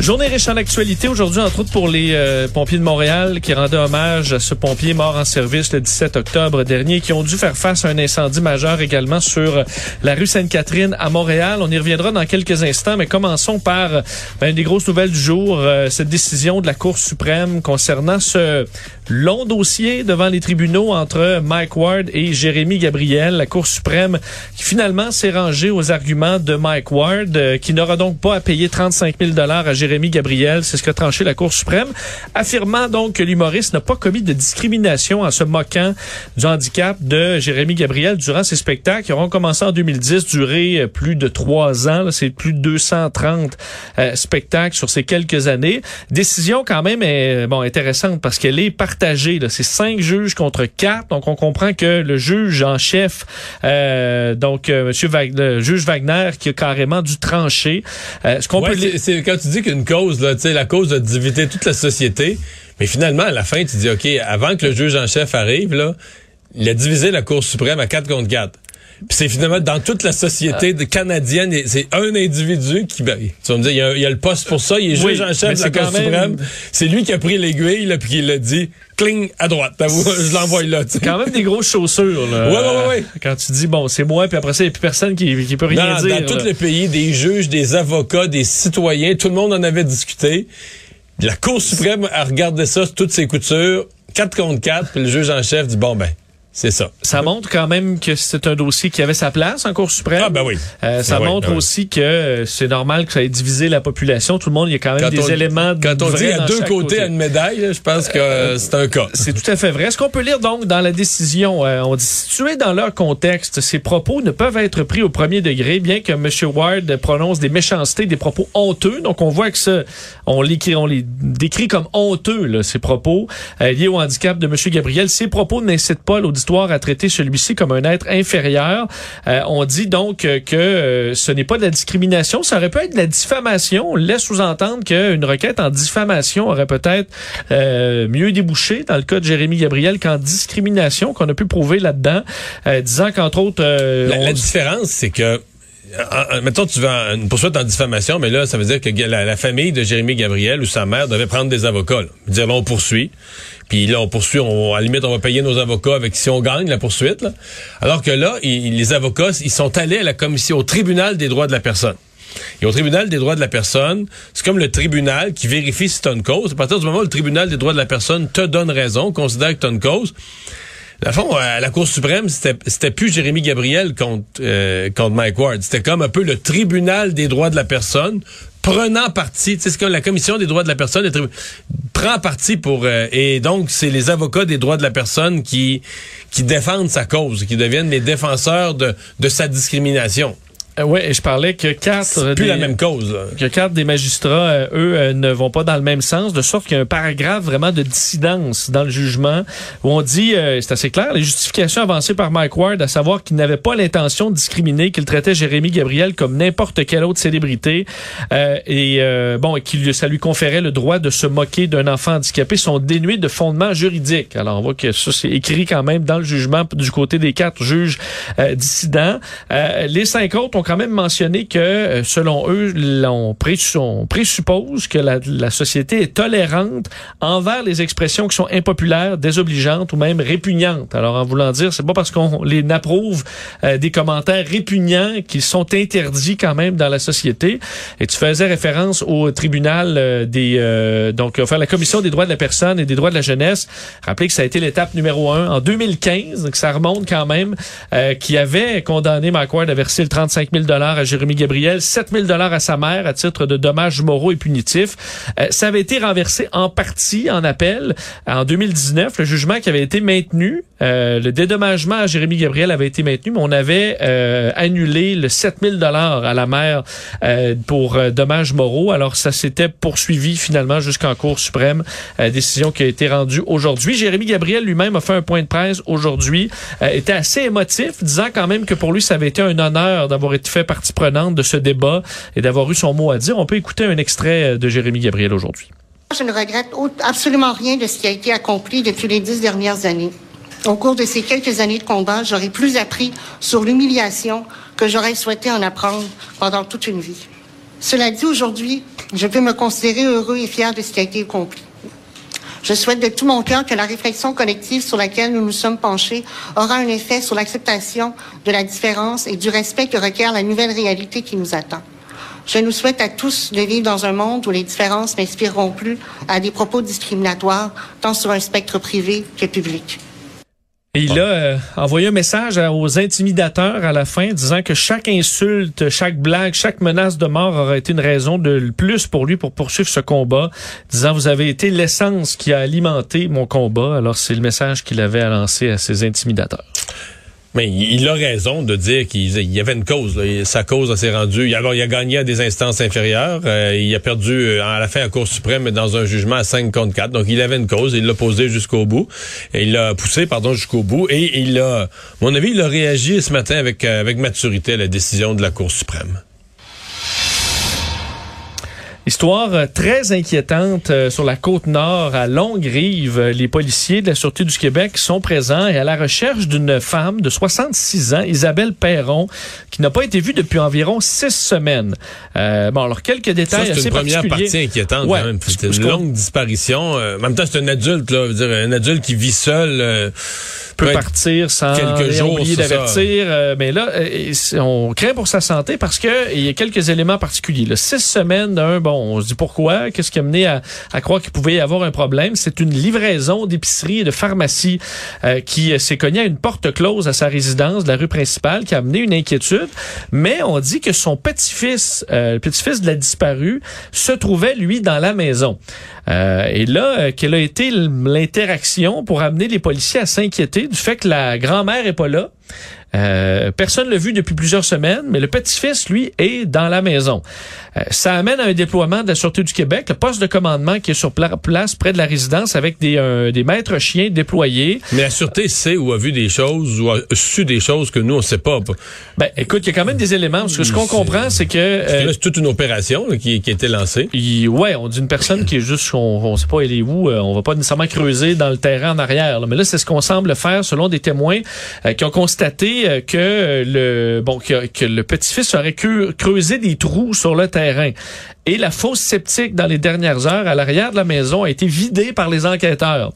Journée riche en actualité aujourd'hui, entre autres pour les euh, pompiers de Montréal qui rendaient hommage à ce pompier mort en service le 17 octobre dernier qui ont dû faire face à un incendie majeur également sur la rue Sainte-Catherine à Montréal. On y reviendra dans quelques instants, mais commençons par ben, une des grosses nouvelles du jour, euh, cette décision de la Cour suprême concernant ce Long dossier devant les tribunaux entre Mike Ward et Jérémy Gabriel. La Cour suprême qui finalement s'est rangée aux arguments de Mike Ward, euh, qui n'aura donc pas à payer 35 000 dollars à Jérémy Gabriel. C'est ce qu'a tranché la Cour suprême, affirmant donc que l'humoriste n'a pas commis de discrimination en se moquant du handicap de Jérémy Gabriel durant ses spectacles qui auront commencé en 2010, duré euh, plus de trois ans. C'est plus de 230 euh, spectacles sur ces quelques années. Décision quand même est, bon intéressante parce qu'elle est C'est cinq juges contre quatre. Donc on comprend que le juge en chef, euh, donc euh, Monsieur le juge Wagner, qui a carrément dû trancher. Euh, ce qu'on peut c'est quand tu dis qu'une cause, là, la cause de diviser toute la société. Mais finalement, à la fin, tu dis, OK, avant que le juge en chef arrive, là, il a divisé la Cour suprême à 4 contre 4. Puis c'est finalement dans toute la société de canadienne, c'est un individu qui, ben, tu vas me dire, il y, a, le poste pour ça, il est juge en chef de la Cour suprême. C'est lui qui a pris l'aiguille, puis qui l'a dit, cling à droite. Je l'envoie là. C'est quand même des grosses chaussures. Là, ouais, ouais, ouais. Quand tu dis bon, c'est moi, puis après ça, il n'y a plus personne qui, qui peut rien dire. Dans tous les pays, des juges, des avocats, des citoyens, tout le monde en avait discuté. La Cour suprême a regardé ça, toutes ses coutures, 4 contre 4, puis le juge en chef dit bon ben c'est ça. Ça montre quand même que c'est un dossier qui avait sa place en Cour suprême. Ah ben oui. Euh, ça ben montre ben aussi que euh, c'est normal que ça ait divisé la population. Tout le monde, il y a quand même des éléments de Quand on dit à deux côtés à une médaille, je pense que euh, c'est un cas. C'est tout à fait vrai. Ce qu'on peut lire donc dans la décision, on dit situé dans leur contexte, ces propos ne peuvent être pris au premier degré, bien que M. Ward prononce des méchancetés, des propos honteux. Donc on voit que ça, on les, on les décrit comme honteux, là, ces propos liés au handicap de M. Gabriel. Ces propos n'incitent pas l'auditoire à traiter celui lui comme un être inférieur. Euh, on dit donc que euh, ce n'est pas de la discrimination, ça aurait pu être de la diffamation. On laisse sous-entendre qu'une requête en diffamation aurait peut-être euh, mieux débouché dans le cas de Jérémy Gabriel qu'en discrimination, qu'on a pu prouver là-dedans, disant qu'entre autres... la, différence, c'est que mettons, tu vas une poursuite en diffamation, mais là, ça veut dire que la, famille de Jérémy Gabriel ou sa mère devait prendre des avocats. Dire, là, on poursuit. Puis là, on poursuit, on, à la limite, on va payer nos avocats avec si on gagne la poursuite. Alors que là, les avocats, ils sont allés à la commission, au tribunal des droits de la personne. Et au tribunal des droits de la personne, c'est comme le tribunal qui vérifie si tu une cause. À partir du moment où le tribunal des droits de la personne te donne raison, considère que tu une cause, la fond, à la Cour suprême, c'était plus Jérémy Gabriel contre, euh, contre Mike Ward. C'était comme un peu le tribunal des droits de la personne prenant parti, c'est ce que la commission des droits de la personne prend parti pour euh, et donc c'est les avocats des droits de la personne qui qui défendent sa cause, qui deviennent les défenseurs de de sa discrimination. Euh, oui, je parlais que quatre plus la même cause. Que quatre des magistrats, euh, eux, euh, ne vont pas dans le même sens, de sorte qu'il y a un paragraphe vraiment de dissidence dans le jugement où on dit, c'est assez clair, les justifications avancées par Mike Ward, à savoir qu'il n'avait pas l'intention de discriminer, qu'il traitait Jérémy Gabriel comme n'importe quelle autre célébrité, et bon, et qu'il ça lui conférait le droit de se moquer d'un enfant handicapé, sont dénués de fondement juridique. Alors on voit que ça c'est écrit quand même dans le jugement du côté des quatre juges dissidents. les cinq autres ont quand même mentionné que, euh, selon eux, on, présuppose que la, société est tolérante envers les expressions qui sont impopulaires, désobligeantes ou même répugnantes. Alors, en voulant dire, c'est pas parce qu'on les approuve euh, des commentaires répugnants qu'ils sont interdits quand même dans la société. Et tu faisais référence au tribunal euh, des... donc, enfin, la Commission des droits de la personne et des droits de la jeunesse. Rappelez que ça a été l'étape numéro un en 2015, donc ça remonte quand même, qui avait condamné McWard à verser le 35 000 dollars à Jérémy Gabriel, 7 000 dollars à sa mère à titre de dommages moraux et punitifs. Euh, ça avait été renversé en partie en appel en 2019. Le jugement qui avait été maintenu, euh, le dédommagement à Jérémy Gabriel avait été maintenu, mais on avait euh, annulé le 7 000 dollars à la mère pour dommages moraux. Alors ça s'était poursuivi finalement jusqu'en Cour suprême, décision qui a été rendue aujourd'hui. Jérémy Gabriel lui-même a fait un point de presse aujourd'hui, était assez émotif, disant quand même que pour lui ça avait été un honneur d'avoir été fait partie prenante de ce débat et d'avoir eu son mot à dire. On peut écouter un extrait de Jérémy Gabriel aujourd'hui. Je ne regrette absolument rien de ce qui a été accompli depuis les dix dernières années. Au cours de ces quelques années de combat, j'aurais plus appris sur l'humiliation que j'aurais souhaité en apprendre pendant toute une vie. Cela dit, aujourd'hui, je peux me considérer heureux et fier de ce qui a été accompli. Je souhaite de tout mon cœur que la réflexion collective sur laquelle nous nous sommes penchés aura un effet sur l'acceptation de la différence et du respect que requiert la nouvelle réalité qui nous attend. Je nous souhaite à tous de vivre dans un monde où les différences n'inspireront plus à des propos discriminatoires, tant sur un spectre privé que public. Et il a euh, envoyé un message aux intimidateurs à la fin disant que chaque insulte, chaque blague, chaque menace de mort aurait été une raison de plus pour lui pour poursuivre ce combat, disant vous avez été l'essence qui a alimenté mon combat. Alors c'est le message qu'il avait à lancer à ses intimidateurs. Mais il a raison de dire qu'il y avait une cause. Sa cause s'est rendue. Alors, il a gagné à des instances inférieures. Euh, il a perdu euh, à la fin à Cour suprême dans un jugement à 5 contre 4. Donc, il avait une cause. Il l'a posé jusqu'au bout. Il l'a poussé, pardon, jusqu'au bout. Et il a, mon avis, il a réagi ce matin avec, euh, avec maturité à la décision de la Cour suprême. Histoire euh, très inquiétante euh, sur la côte nord, à Longue-Rive. Les policiers de la Sûreté du Québec sont présents et à la recherche d'une femme de 66 ans, Isabelle Perron, qui n'a pas été vue depuis environ six semaines. Euh, bon, alors quelques détails c'est une première partie inquiétante quand même. C'est une longue disparition. en même temps, c'est un adulte, là, dire, un adulte qui vit seul peut partir sans quelques jours, oublier d'avertir. mais là, on craint pour sa santé parce que il y a quelques éléments particuliers. Là. Six semaines d'un bon on se dit pourquoi, qu'est-ce qui a mené à, croire qu'il pouvait y avoir un problème? C'est une livraison d'épicerie et de pharmacie euh, qui euh, s'est cognée à une porte close à sa résidence de la rue principale, qui a amené une inquiétude. Mais on dit que son petit-fils, euh, le petit-fils de la disparue, se trouvait, lui, dans la maison. et là, quelle a été l'interaction pour amener les policiers à s'inquiéter du fait que la grand-mère est pas là. Euh, personne l'a vu depuis plusieurs semaines, mais le petit-fils, lui, est dans la maison. Euh, ça amène à un déploiement de la Sûreté du Québec, le poste de commandement qui est sur place près de la résidence avec des, euh, des maîtres chiens déployés. Mais la Sûreté sait ou a vu des choses ou a su des choses que nous, on sait pas. Ben, écoute, il y a quand même des éléments. Parce que ce qu'on comprend, c'est que... c'est toute une opération qui, qui, a été lancée. ouais, on dit une personne qui est juste... On, on sait pas elle est où. on va pas nécessairement creuser dans le terrain en arrière. Mais là, c'est ce qu'on semble faire selon des témoins qui ont constaté euh, que le bon que, le petit-fils aurait creusé des trous sur le terrain. Et la fosse sceptique dans les dernières heures à l'arrière de la maison a été vidée par les enquêteurs.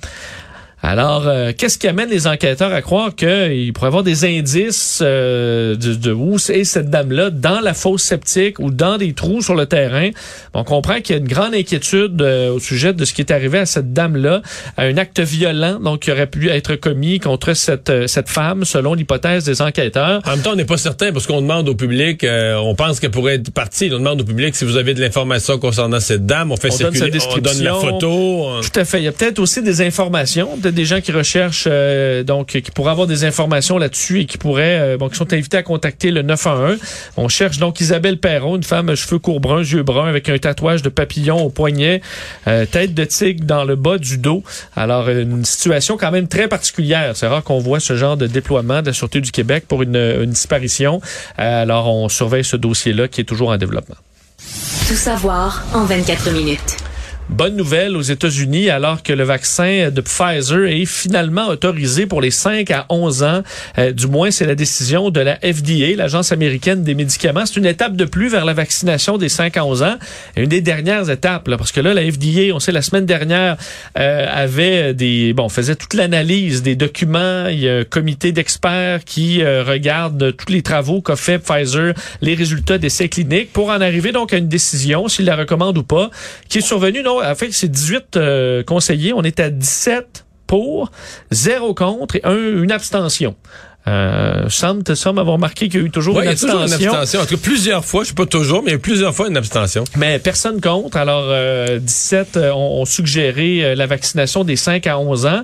Alors, euh, qu'est-ce qui amène les enquêteurs à croire qu'il pourrait y avoir des indices euh, de, de, où est cette dame-là dans la fosse sceptique ou dans des trous sur le terrain? On comprend qu'il y a une grande inquiétude euh, au sujet de ce qui est arrivé à cette dame-là, un acte violent donc qui aurait pu être commis contre cette cette femme, selon l'hypothèse des enquêteurs. En même temps, on n'est pas certain parce qu'on demande au public, on pense qu'elle pourrait être partie. On demande au public si vous avez de l'information concernant cette dame. On fait circuler, on donne la photo. Tout à fait. Il y a peut-être aussi des informations des gens qui recherchent, euh, donc qui pourraient avoir des informations là-dessus et qui pourraient, euh, bon, qui sont invités à contacter le 911. On cherche donc Isabelle Perron, une femme cheveux courts bruns, yeux bruns, avec un tatouage de papillon au poignet, euh, tête de tigre dans le bas du dos. Alors, une situation quand même très particulière. C'est rare qu'on voit ce genre de déploiement de la Sûreté du Québec pour une disparition. alors, on surveille ce dossier-là qui est toujours en développement. Tout savoir en 24 minutes. Bonne nouvelle aux États-Unis, alors que le vaccin de Pfizer est finalement autorisé pour les 5 à 11 ans. Euh, du moins, c'est la décision de la FDA, l'Agence américaine des médicaments. C'est une étape de plus vers la vaccination des 5 à 11 ans. Une des dernières étapes, là, parce que là, la FDA, on sait, la semaine dernière, euh, avait des... Bon, faisait toute l'analyse des documents. Il y a un comité d'experts qui euh, regarde tous les travaux qu'a fait Pfizer, les résultats d'essais cliniques, pour en arriver donc à une décision, s'il la recommande ou pas, qui est survenue non en fait, c'est 18 euh, conseillers. On est à 17 pour, 0 contre et une abstention. Euh, semble, semble avoir marqué qu'il y a eu toujours, une, abstention. toujours une abstention. En tout cas, plusieurs fois, je sais pas toujours, mais il y a plusieurs fois une abstention. Mais personne contre. Alors, euh, 17 euh, ont, suggéré euh, la vaccination des 5 à 11 ans.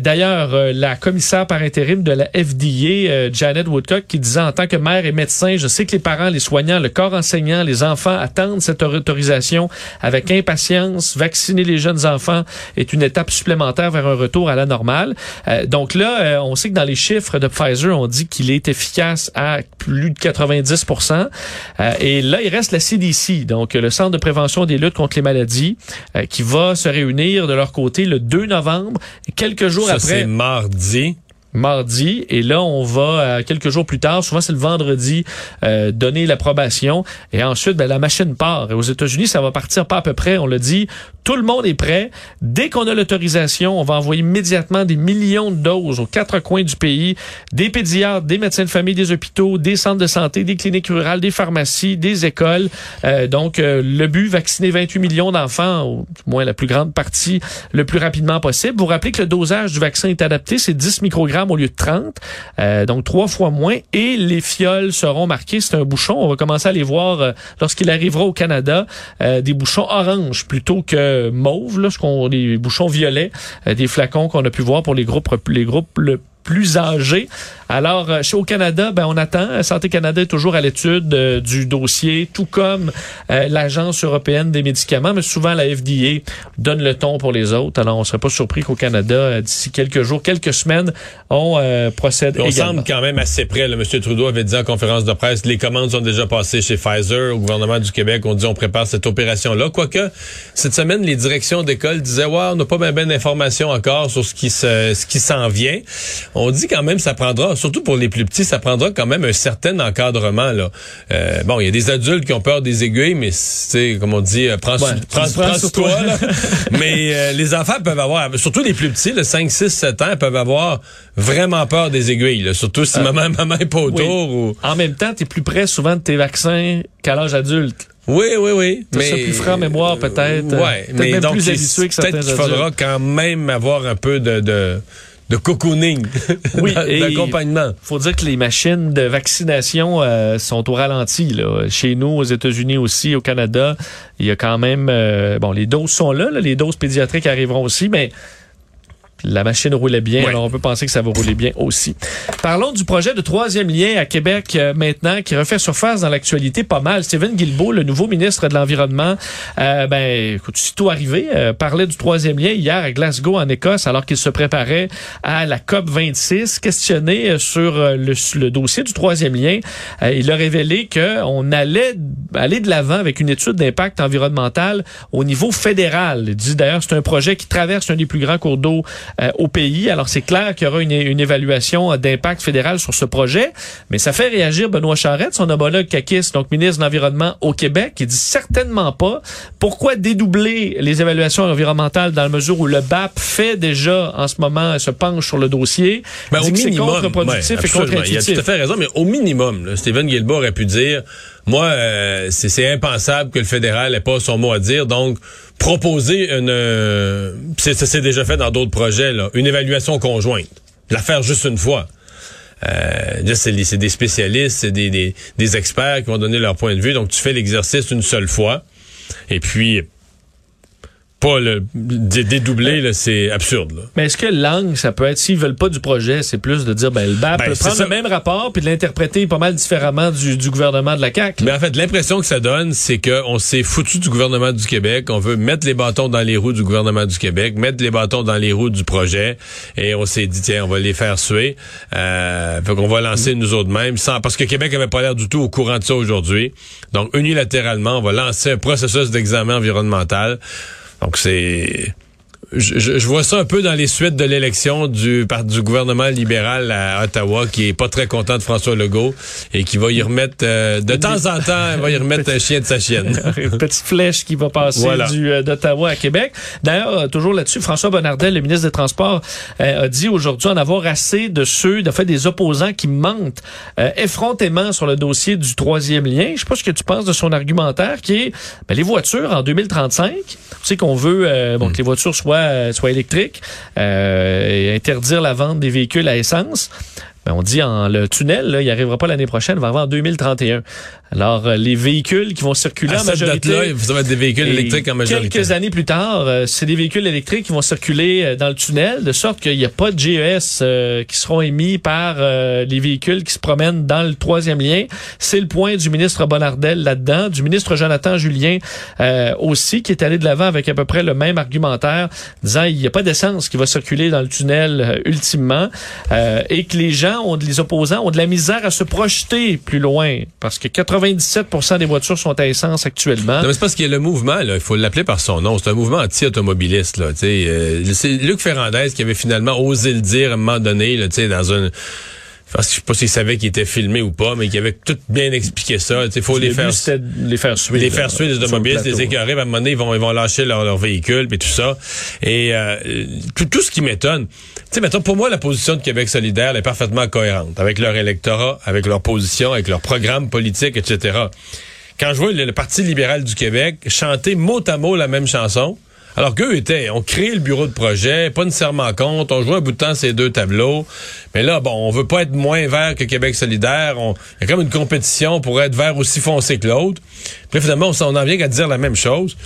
D'ailleurs, la commissaire par intérim de la FDA, Janet Woodcock, qui disait en tant que mère et médecin, je sais que les parents, les soignants, le corps enseignant, les enfants attendent cette autorisation avec impatience. Vacciner les jeunes enfants est une étape supplémentaire vers un retour à la normale. donc là, on sait que dans les chiffres de Pfizer, on dit qu'il est efficace à plus de 90 euh, Et là, il reste la CDC, donc le Centre de prévention des luttes contre les maladies, euh, qui va se réunir de leur côté le 2 novembre, quelques jours Ça, après. c'est mardi. Mardi. Et là, on va, euh, quelques jours plus tard, souvent c'est le vendredi, euh, donner l'approbation. Et ensuite, ben, la machine part. Et aux États-Unis, ça va partir pas à peu près, on l'a dit, tout le monde est prêt. Dès qu'on a l'autorisation, on va envoyer immédiatement des millions de doses aux quatre coins du pays, des pédiatres, des médecins de famille, des hôpitaux, des centres de santé, des cliniques rurales, des pharmacies, des écoles. Euh, donc, euh, le but, vacciner 28 millions d'enfants, ou du moins la plus grande partie, le plus rapidement possible. Vous rappelez que le dosage du vaccin est adapté, c'est 10 microgrammes au lieu de 30, euh, donc trois fois moins. Et les fioles seront marquées, c'est un bouchon. On va commencer à les voir lorsqu'il arrivera au Canada, des bouchons orange plutôt que mauve, là, ce qu'on, des bouchons violets, des flacons qu'on a pu voir pour les groupes, les groupes le plus âgés. Alors, euh, chez au Canada, ben, on attend. Santé Canada est toujours à l'étude euh, du dossier, tout comme euh, l'Agence européenne des médicaments, mais souvent la FDA donne le ton pour les autres. Alors, on serait pas surpris qu'au Canada, d'ici quelques jours, quelques semaines, on procède on également. semble quand même assez près. Le M. Trudeau avait dit en conférence de presse, les commandes sont déjà passées chez Pfizer. Au gouvernement du Québec, on dit on prépare cette opération-là. Quoique, cette semaine, les directions d'école disaient, ouais, on n'a pas bien ben d'informations encore sur ce qui se, ce qui s'en vient. On dit quand même, ça prendra surtout pour les plus petits, ça prendra quand même un certain encadrement. Là. Euh, bon, il y a des adultes qui ont peur des aiguilles, mais c'est comme on dit, euh, prends, prends, prends, sur toi. mais euh, les enfants peuvent avoir, surtout les plus petits, le 5, 6, 7 ans, peuvent avoir vraiment peur des aiguilles. surtout si maman, maman est pas autour. Ou... En même temps, tu es plus près souvent de tes vaccins qu'à l'âge adulte. Oui, oui, oui. mais ça plus franc mémoire peut-être. ouais, mais donc peut-être qu'il faudra quand même avoir un peu de, de de cocooning, oui, d'accompagnement. faut dire que les machines de vaccination euh, sont au ralenti. Là. Chez nous, aux États-Unis aussi, au Canada, il y a quand même... Euh, bon, les doses sont là, là, les doses pédiatriques arriveront aussi, mais la machine roulait bien, alors on peut penser que ça va rouler bien aussi. Parlons du projet de troisième lien à Québec euh, maintenant, qui refait surface dans l'actualité pas mal. Stephen Guilbeault, le nouveau ministre de l'Environnement, euh, ben, écoute, tout arrivé, euh, parlait du troisième lien hier à Glasgow, en Écosse, alors qu'il se préparait à la COP 26, questionné euh, sur le, dossier du troisième lien. il a révélé qu'on allait aller de l'avant avec une étude d'impact environnemental au niveau fédéral. Il dit d'ailleurs, c'est un projet qui traverse un des plus grands cours d'eau euh, au pays. Alors c'est clair qu'il y aura une, évaluation d'impact fédéral sur ce projet, mais ça fait réagir Benoît Charette, son homologue CAQIS, donc ministre de l'Environnement au Québec, qui dit certainement pas pourquoi dédoubler les évaluations environnementales dans la mesure où le BAP fait déjà en ce moment se penche sur le dossier. Ben, au minimum, contre-productif et contre-intuitif. Il a tout à fait raison, mais au minimum, là, Stephen Guilbeault aurait pu dire moi, euh, c'est impensable que le fédéral n'ait pas son mot à dire. Donc, proposer une... Euh, ça s'est déjà fait dans d'autres projets, là, une évaluation conjointe. La faire juste une fois. Euh, c'est des spécialistes, c'est des, des, des experts qui vont donner leur point de vue. Donc, tu fais l'exercice une seule fois. Et puis, pas le dédoubler, c'est absurde. Mais est-ce que langue, ça peut être, s'ils veulent pas du projet, c'est plus de dire, ben, le BAP ben, peut prendre le même rapport puis de l'interpréter pas mal différemment du, gouvernement de la CAQ. Mais en fait, l'impression que ça donne, c'est qu'on s'est foutu du gouvernement du Québec, on veut mettre les bâtons dans les roues du gouvernement du Québec, mettre les bâtons dans les roues du projet, et on s'est dit, tiens, on va les faire suer. Euh, fait qu'on va lancer nous autres mêmes, sans, parce que Québec avait pas l'air du tout au courant de ça aujourd'hui. Donc, unilatéralement, on va lancer un processus d'examen environnemental. Donc c'est je, je, vois ça un peu dans les suites de l'élection du, du gouvernement libéral à Ottawa, qui est pas très content de François Legault et qui va y remettre euh, de temps en temps, va y remettre un chien de sa chienne. Une petite flèche qui va passer du euh, d'Ottawa à Québec. D'ailleurs, euh, toujours là-dessus, François Bonnardel, le ministre des Transports, a dit aujourd'hui en avoir assez de ceux, de fait, des opposants qui mentent effrontément sur le dossier du troisième lien. Je sais pas ce que tu penses de son argumentaire, qui est ben, les voitures en 2035. Tu sais qu'on veut bon, que les voitures soient soit, électrique, euh, et interdire la vente des véhicules à essence. Ben, on dit en le tunnel, là, il arrivera pas l'année prochaine, il va arriver en 2031. Alors, euh, les véhicules qui vont circuler en majorité... là vous avez des véhicules électriques en majorité. Quelques années plus tard, euh, c'est des véhicules électriques qui vont circuler euh, dans le tunnel, de sorte qu'il n'y a pas de GES qui seront émis par les véhicules qui se promènent dans le troisième lien. C'est le point du ministre Bonardel là-dedans, du ministre Jonathan Julien aussi, qui est allé de l'avant avec à peu près le même argumentaire, disant il n'y a pas d'essence qui va circuler dans le tunnel ultimement, et que les gens gens, ont, les opposants, ont de la misère à se projeter plus loin parce que 97 des voitures sont à essence actuellement. Non, mais c'est parce qu'il y a le mouvement, là, il faut l'appeler par son nom. C'est un mouvement anti-automobiliste. Là, euh, c'est Luc Ferrandez qui avait finalement osé le dire à un moment donné, dans un je sais pas s'il savait qu'il était filmé ou pas, mais qu'il avait tout bien expliqué ça. Il faut les faire, les faire suivre. Les faire suivre, les automobilistes, les écœurer, à un moment donné, ils vont, ils vont lâcher leur, leur véhicule, puis tout ça. Et euh, tout, tout ce qui m'étonne, tu sais, mettons, pour moi, la position de Québec solidaire est parfaitement cohérente avec leur électorat, avec leur position, avec leur programme politique, etc. Quand je vois le Parti libéral du Québec chanter mot à mot la même chanson, alors qu'eux étaient, on créé le bureau de projet, pas nécessairement compte, on jouait un bout de temps ces deux tableaux. Mais là, bon, on veut pas être moins vert que Québec solidaire. Il y a comme une compétition pour être vert aussi foncé que l'autre. Puis finalement, on, on en vient qu'à dire la même chose.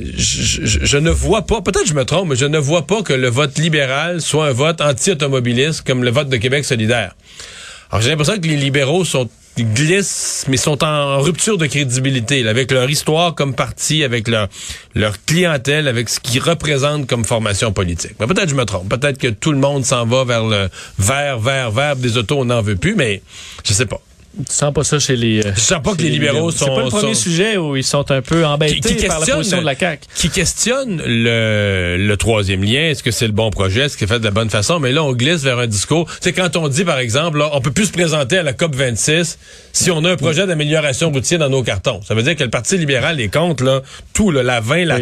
Je, ne vois pas, peut-être je me trompe, mais je ne vois pas que le vote libéral soit un vote anti-automobiliste comme le vote de Québec solidaire. Alors j'ai l'impression que les libéraux sont glissent, mais sont en rupture de crédibilité, avec leur histoire comme parti, avec leur, leur clientèle, avec ce qu'ils représentent comme formation politique. Peut-être je me trompe. Peut-être que tout le monde s'en va vers le vert, vert, vert, des autos, on n'en veut plus, mais je sais pas. Tu sens pas ça chez les. Je sens pas que les libéraux sont. C'est pas le premier sujet où ils sont un peu embêtés par la position de la CAQ. Qui questionne le, le troisième lien. Est-ce que c'est le bon projet? Est-ce qu'il est fait de la bonne façon? Mais là, on glisse vers un discours. C'est quand on dit, par exemple, là, on peut plus se présenter à la COP 26 si on a un projet d'amélioration routière dans nos cartons. Ça veut dire que le Parti libéral est contre, là, tout, là, la 20, la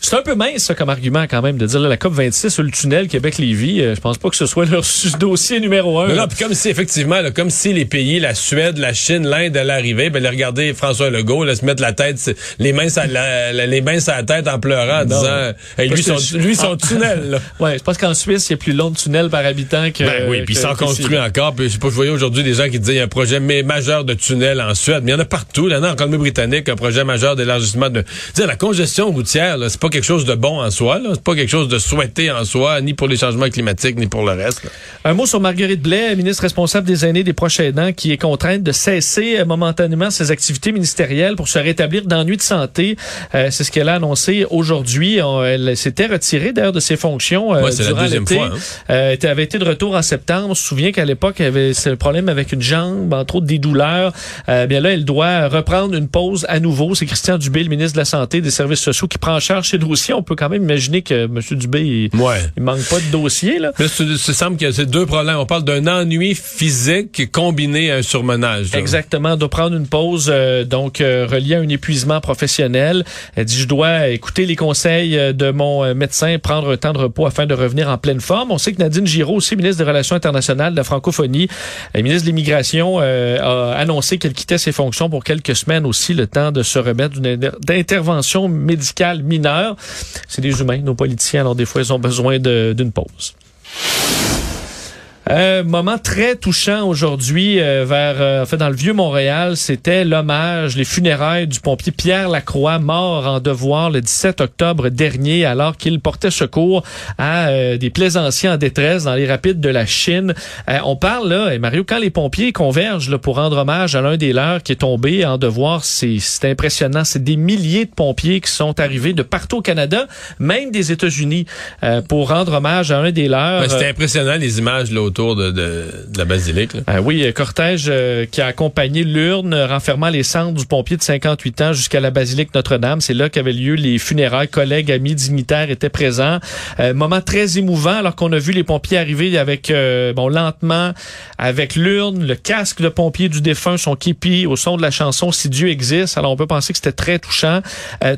C'est un peu mince, ça, comme argument, quand même, de dire, la COP 26 sur le tunnel Québec-Lévis. Euh, je pense pas que ce soit leur dossier numéro un. Mais là, puis comme si, effectivement, là, comme si les pays, la Suède, la Chine, l'Inde allaient arriver, ben, regarder François Legault, là, se mettre la tête, les mains sur la, les mains sur la tête en pleurant, en disant, lui, son, lui, son ah. tunnel, là. ouais, je pense qu'en Suisse, il y a plus long de tunnel par habitant que. Ben oui, puis s'en construit encore. Puis je sais pas, je voyais aujourd'hui des gens qui disaient, il y a un projet majeur de tunnel en Suède, mais il y en a partout. Là, en Colombie-Britannique, un projet majeur d'élargissement de. Dire, la congestion routière, c'est pas quelque chose de bon en soi, là. C'est pas quelque chose de souhaité en soi, ni pour les changements climatiques, ni pour le reste. Un mot sur Marguerite Blais, ministre responsable des aînés des proches aidants, qui est contrainte de cesser euh, momentanément ses activités ministérielles pour se rétablir d'ennuis de santé. Euh, c'est ce qu'elle a annoncé aujourd'hui. Elle s'était retirée d'ailleurs de ses fonctions euh, durant la deuxième fois. Hein. Euh, elle avait été de retour en septembre. On se souvient qu'à l'époque, elle avait un problème avec une jambe, entre autres des douleurs. Euh, bien là, elle doit reprendre une pause à nouveau. C'est Christian Dubé, le ministre de la Santé et des Services sociaux, qui prend en charge ces dossiers. On peut quand même imaginer que M. Dubé, il, ouais. il manque pas de dossier. Là. Mais ça semble que c'est deux problèmes. On parle d'un ennui physique combiné à un Exactement. doit prendre une pause, euh, donc euh, reliée à un épuisement professionnel. Elle dit, je dois écouter les conseils euh, de mon médecin, prendre un temps de repos afin de revenir en pleine forme. On sait que Nadine Giraud, aussi ministre des Relations internationales, de la francophonie, ministre de l'immigration, a annoncé qu'elle quittait ses fonctions pour quelques semaines aussi, le temps de se remettre d'une intervention médicale mineure. C'est des humains, nos politiciens, alors des fois, ils ont besoin d'une pause. Euh, moment très touchant aujourd'hui euh, vers euh, en fait dans le vieux Montréal, c'était l'hommage, les funérailles du pompier Pierre Lacroix mort en devoir le 17 octobre dernier alors qu'il portait secours à euh, des plaisanciers en détresse dans les rapides de la Chine. on parle là, et Mario, quand les pompiers convergent là, pour rendre hommage à l'un des leurs qui est tombé en devoir, c'est impressionnant. C'est des milliers de pompiers qui sont arrivés de partout au Canada, même des États-Unis, pour rendre hommage à un des leurs. C'était impressionnant les images là autour de, la basilique. Ah oui, cortège euh, qui a accompagné l'urne renfermant les cendres du pompier de 58 ans jusqu'à la basilique Notre-Dame. C'est là qu'avaient lieu les funérailles. Collègues, amis, dignitaires étaient présents. Euh, moment très émouvant alors qu'on a vu les pompiers arriver avec euh, bon lentement avec l'urne, le casque de pompier du défunt, son képi au son de la chanson Si Dieu existe. Alors on peut penser que c'était très touchant.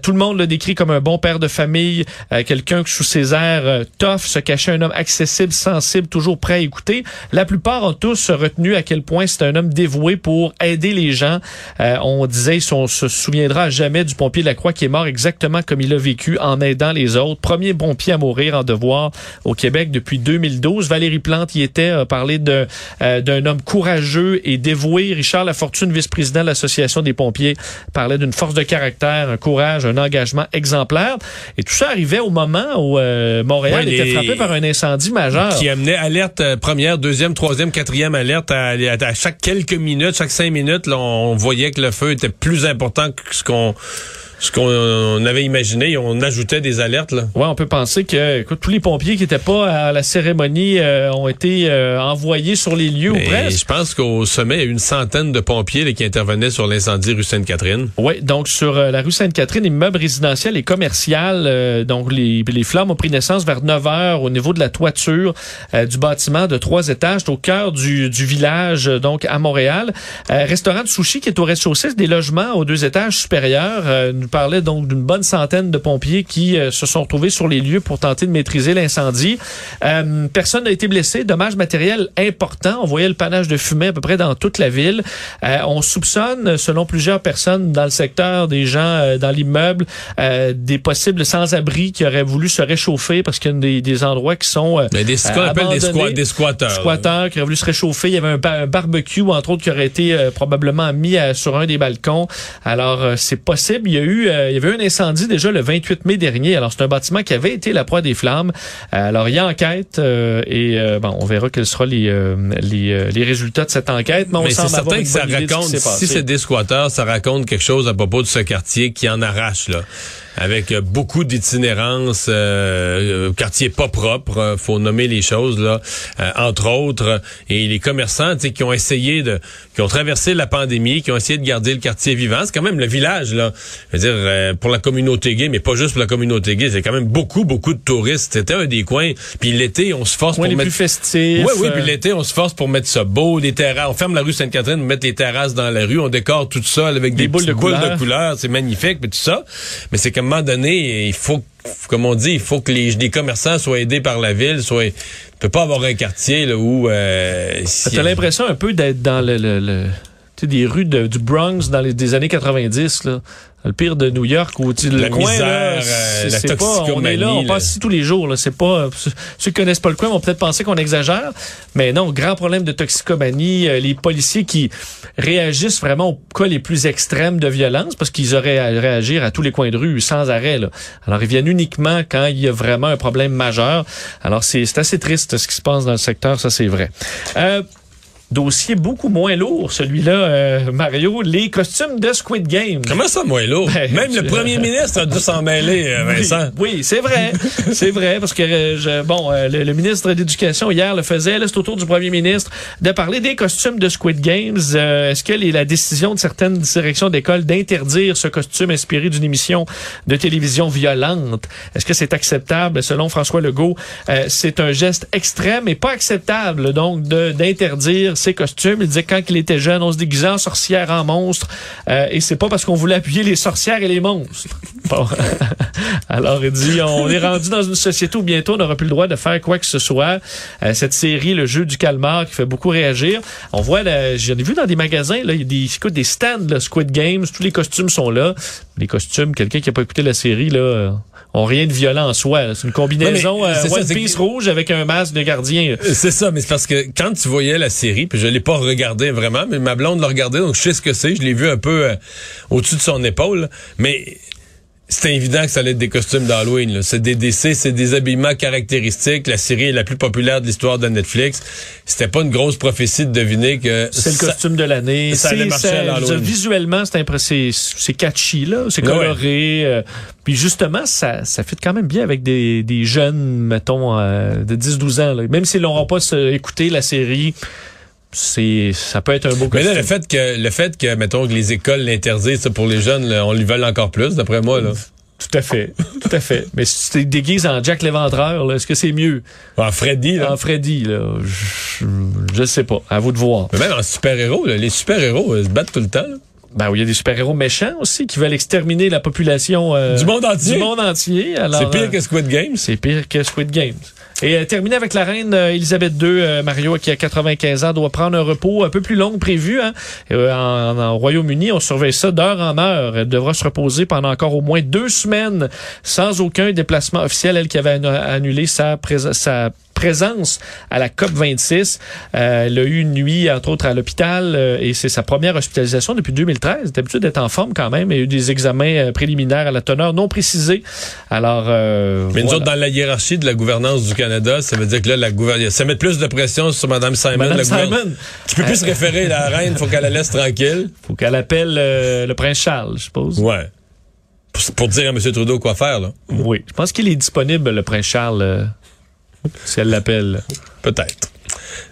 tout le monde le décrit comme un bon père de famille, quelqu'un qui sous ses airs tough se cachait un homme accessible, sensible, toujours prêt à écouter la plupart ont tous retenu à quel point c'est un homme dévoué pour aider les gens. Euh, on disait, on se souviendra jamais du pompier de la Croix qui est mort exactement comme il a vécu en aidant les autres. Premier pompier à mourir en devoir au Québec depuis 2012. Valérie Plante y était, a parlé de, euh, d'un homme courageux et dévoué. Richard Lafortune, vice-président de l'Association des pompiers, parlait d'une force de caractère, un courage, un engagement exemplaire. Et tout ça arrivait au moment où euh, Montréal était frappé par un incendie majeur. Qui amenait alerte première, deuxième, troisième, quatrième alerte à, chaque quelques minutes, chaque cinq minutes, là, on voyait que le feu était plus important que ce qu'on ce qu'on avait imaginé. On ajoutait des alertes. Là. Ouais, on peut penser que écoute, tous les pompiers qui n'étaient pas à la cérémonie euh, ont été euh, envoyés sur les lieux ou presque. Je pense qu'au sommet, il y a eu une centaine de pompiers là, qui intervenaient sur l'incendie rue Sainte-Catherine. Oui, donc sur euh, la rue Sainte-Catherine, immeuble résidentiel et commercial. donc les, les flammes ont pris naissance vers 9 heures au niveau de la toiture du bâtiment de trois étages au cœur du, du village, donc à Montréal. restaurant de sushi qui est au rez-de-chaussée, des logements aux deux étages supérieurs. Nous parlait donc d'une bonne centaine de pompiers qui se sont retrouvés sur les lieux pour tenter de maîtriser l'incendie. Euh, personne n'a été blessé. Dommage matériel important. On voyait le panache de fumée à peu près dans toute la ville. Euh, on soupçonne, selon plusieurs personnes dans le secteur, des gens euh, dans l'immeuble, euh, des possibles sans-abri qui auraient voulu se réchauffer parce qu'il y a des, des endroits qui sont Mais des, appelle des, squat, des squatteurs. Squatteurs qui auraient voulu se réchauffer. Il y avait un, barbecue, entre autres, qui aurait été probablement mis sur un des balcons. Alors, c'est possible. Il y a eu, il y avait eu un incendie déjà le 28 mai dernier. Alors, c'est un bâtiment qui avait été la proie des flammes. alors, il y a enquête euh, et euh, bon, on verra quels seront les, euh, les, les, résultats de cette enquête. Mais, c'est certain que ça raconte, si c'est des squatteurs, ça raconte quelque chose à propos de ce quartier qui en arrache, là avec euh, beaucoup d'itinérance, euh, euh, quartier pas propre, euh, faut nommer les choses là, entre autres, et les commerçants qui ont essayé de, qui ont traversé la pandémie, qui ont essayé de garder le quartier vivant. C'est quand même le village là, je veux dire pour la communauté gay, mais pas juste pour la communauté gay, c'est quand même beaucoup beaucoup de touristes. C'était un des coins. Puis l'été, on se force pour les mettre plus festifs. Oui, oui. Puis l'été, on se force pour mettre ça beau, les terrasses. On ferme la rue Sainte-Catherine, on met les terrasses dans la rue, on décore tout ça avec des, boules, de, boules de couleurs. C'est magnifique, mais tout ça. Mais c'est un moment donné, il faut, comme on dit, il faut que les, commerçants soient aidés par la ville, soient, peut pas avoir un quartier là, où... Euh, T'as l'impression un peu d'être dans le, le, des rues du Bronx dans les des années 90 là. Le pire de New York où tu, le coin misère, là, euh, c'est pas on est là on passe ici tous les jours là. C'est pas ceux qui connaissent pas le coin vont peut-être penser qu'on exagère. Mais non grand problème de toxicomanie euh, les policiers qui réagissent vraiment aux cas les plus extrêmes de violence parce qu'ils auraient à réagir à tous les coins de rue sans arrêt là. alors ils viennent uniquement quand il y a vraiment un problème majeur. Alors c'est assez triste ce qui se passe dans le secteur ça c'est vrai. Euh, dossier beaucoup moins lourd, celui-là, euh, Mario, les costumes de Squid Game. Comment ça, moins lourd? Ben, Même le premier ministre a dû s'en mêler, euh, Vincent. Oui, c'est vrai. c'est vrai, parce que, euh, je, bon, le, ministre de l'Éducation, hier, le faisait, là, c'est au tour du premier ministre de parler des costumes de Squid Games. Est-ce que la décision de certaines directions d'école d'interdire ce costume inspiré d'une émission de télévision violente, est-ce que c'est acceptable? Selon François Legault, c'est un geste extrême et pas acceptable, donc, d'interdire ses costumes. Il disait quand il était jeune, on se déguisait en sorcière, en monstre. Euh, et c'est pas parce qu'on voulait appuyer les sorcières et les monstres. Bon. Alors, il dit, on est rendu dans une société où bientôt on n'aura plus le droit de faire quoi que ce soit. Euh, cette série, le jeu du calmar, qui fait beaucoup réagir. On voit, j'en ai vu dans des magasins, là, il y a des, des stands, là, Squid Games, tous les costumes sont là. Les costumes, quelqu'un qui a pas écouté la série, là, ont rien de violent en soi. C'est une combinaison euh, One Piece rouge avec un masque de gardien. C'est ça, mais c'est parce que quand tu voyais la série, puis je l'ai pas regardé vraiment, mais ma blonde l'a regardé, donc je sais ce que c'est. Je l'ai vu un peu euh, au-dessus de son épaule, mais c'était évident que ça allait être des costumes d'Halloween. C'est des décès, c'est des habillements caractéristiques. La série est la plus populaire de l'histoire de Netflix. C'était pas une grosse prophétie de deviner que... C'est le costume de l'année. Ça allait marcher à l'Halloween. Visuellement, c'est c'est catchy, là. C'est coloré. Euh, puis justement, ça, ça fit quand même bien avec des, des jeunes, mettons, euh, de 10-12 ans. Là. Même s'ils n'auront pas écouté la série c'est ça peut être un beau Mais là, le fait que le fait que mettons que les écoles l'interdisent pour les jeunes, on lui veulent encore plus d'après moi là. Tout à fait, tout à fait. Mais si tu te déguises en Jack l'Éventreur, est-ce que c'est mieux? En Freddy, là? En Freddy, là. Je, ne sais pas. À vous de voir. Mais même en super-héros, les super-héros se battent tout le temps. Ben oui, il y a des super-héros méchants aussi qui veulent exterminer la population euh, du monde entier. Du monde entier. C'est pire que Squid Games. C'est pire que Squid Games. Et euh, terminé avec la reine euh, Elisabeth II, euh, Mario, qui a 95 ans, doit prendre un repos un peu plus long que prévu. Hein. En, Royaume-Uni, on surveille ça d'heure en heure. Elle devra se reposer pendant encore au moins deux semaines sans aucun déplacement officiel. Elle qui avait annulé sa, sa présence à la COP 26. Euh, elle a eu une nuit, entre autres, à l'hôpital euh, et c'est sa première hospitalisation depuis 2013. D'habitude d'être en forme quand même. Il y a eu des examens euh, préliminaires à la teneur non précisée. Alors, euh, Mais nous autres, dans la hiérarchie de la gouvernance du Canada, ça veut dire que là, la gouvernance, ça met plus de pression sur Mme Simon. Mme la Simon. Qui peut plus se référer à la reine, faut qu'elle la laisse tranquille. Faut qu'elle appelle le prince Charles, je suppose. Ouais. Pour, dire à M. Trudeau quoi faire, là. Oui. Je pense qu'il est disponible, le prince Charles, si elle l'appelle. Peut-être.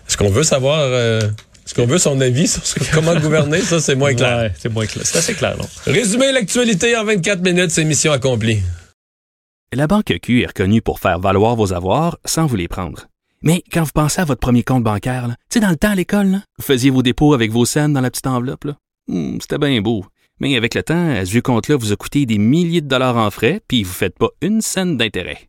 Est-ce qu'on veut savoir... Euh, est-ce qu'on veut son avis sur comment gouverner? Ça, c'est moins clair. c'est moins clair. C'est assez clair, non? Résumer l'actualité en 24 minutes, c'est mission accomplie. La Banque Q est reconnue pour faire valoir vos avoirs sans vous les prendre. Mais quand vous pensez à votre premier compte bancaire, tu sais, dans le temps à l'école, vous faisiez vos dépôts avec vos scènes dans la petite enveloppe. Hmm, c'était bien beau. Mais avec le temps, ce vieux compte-là vous a coûté des milliers de dollars en frais, puis vous ne faites pas une scène d'intérêt.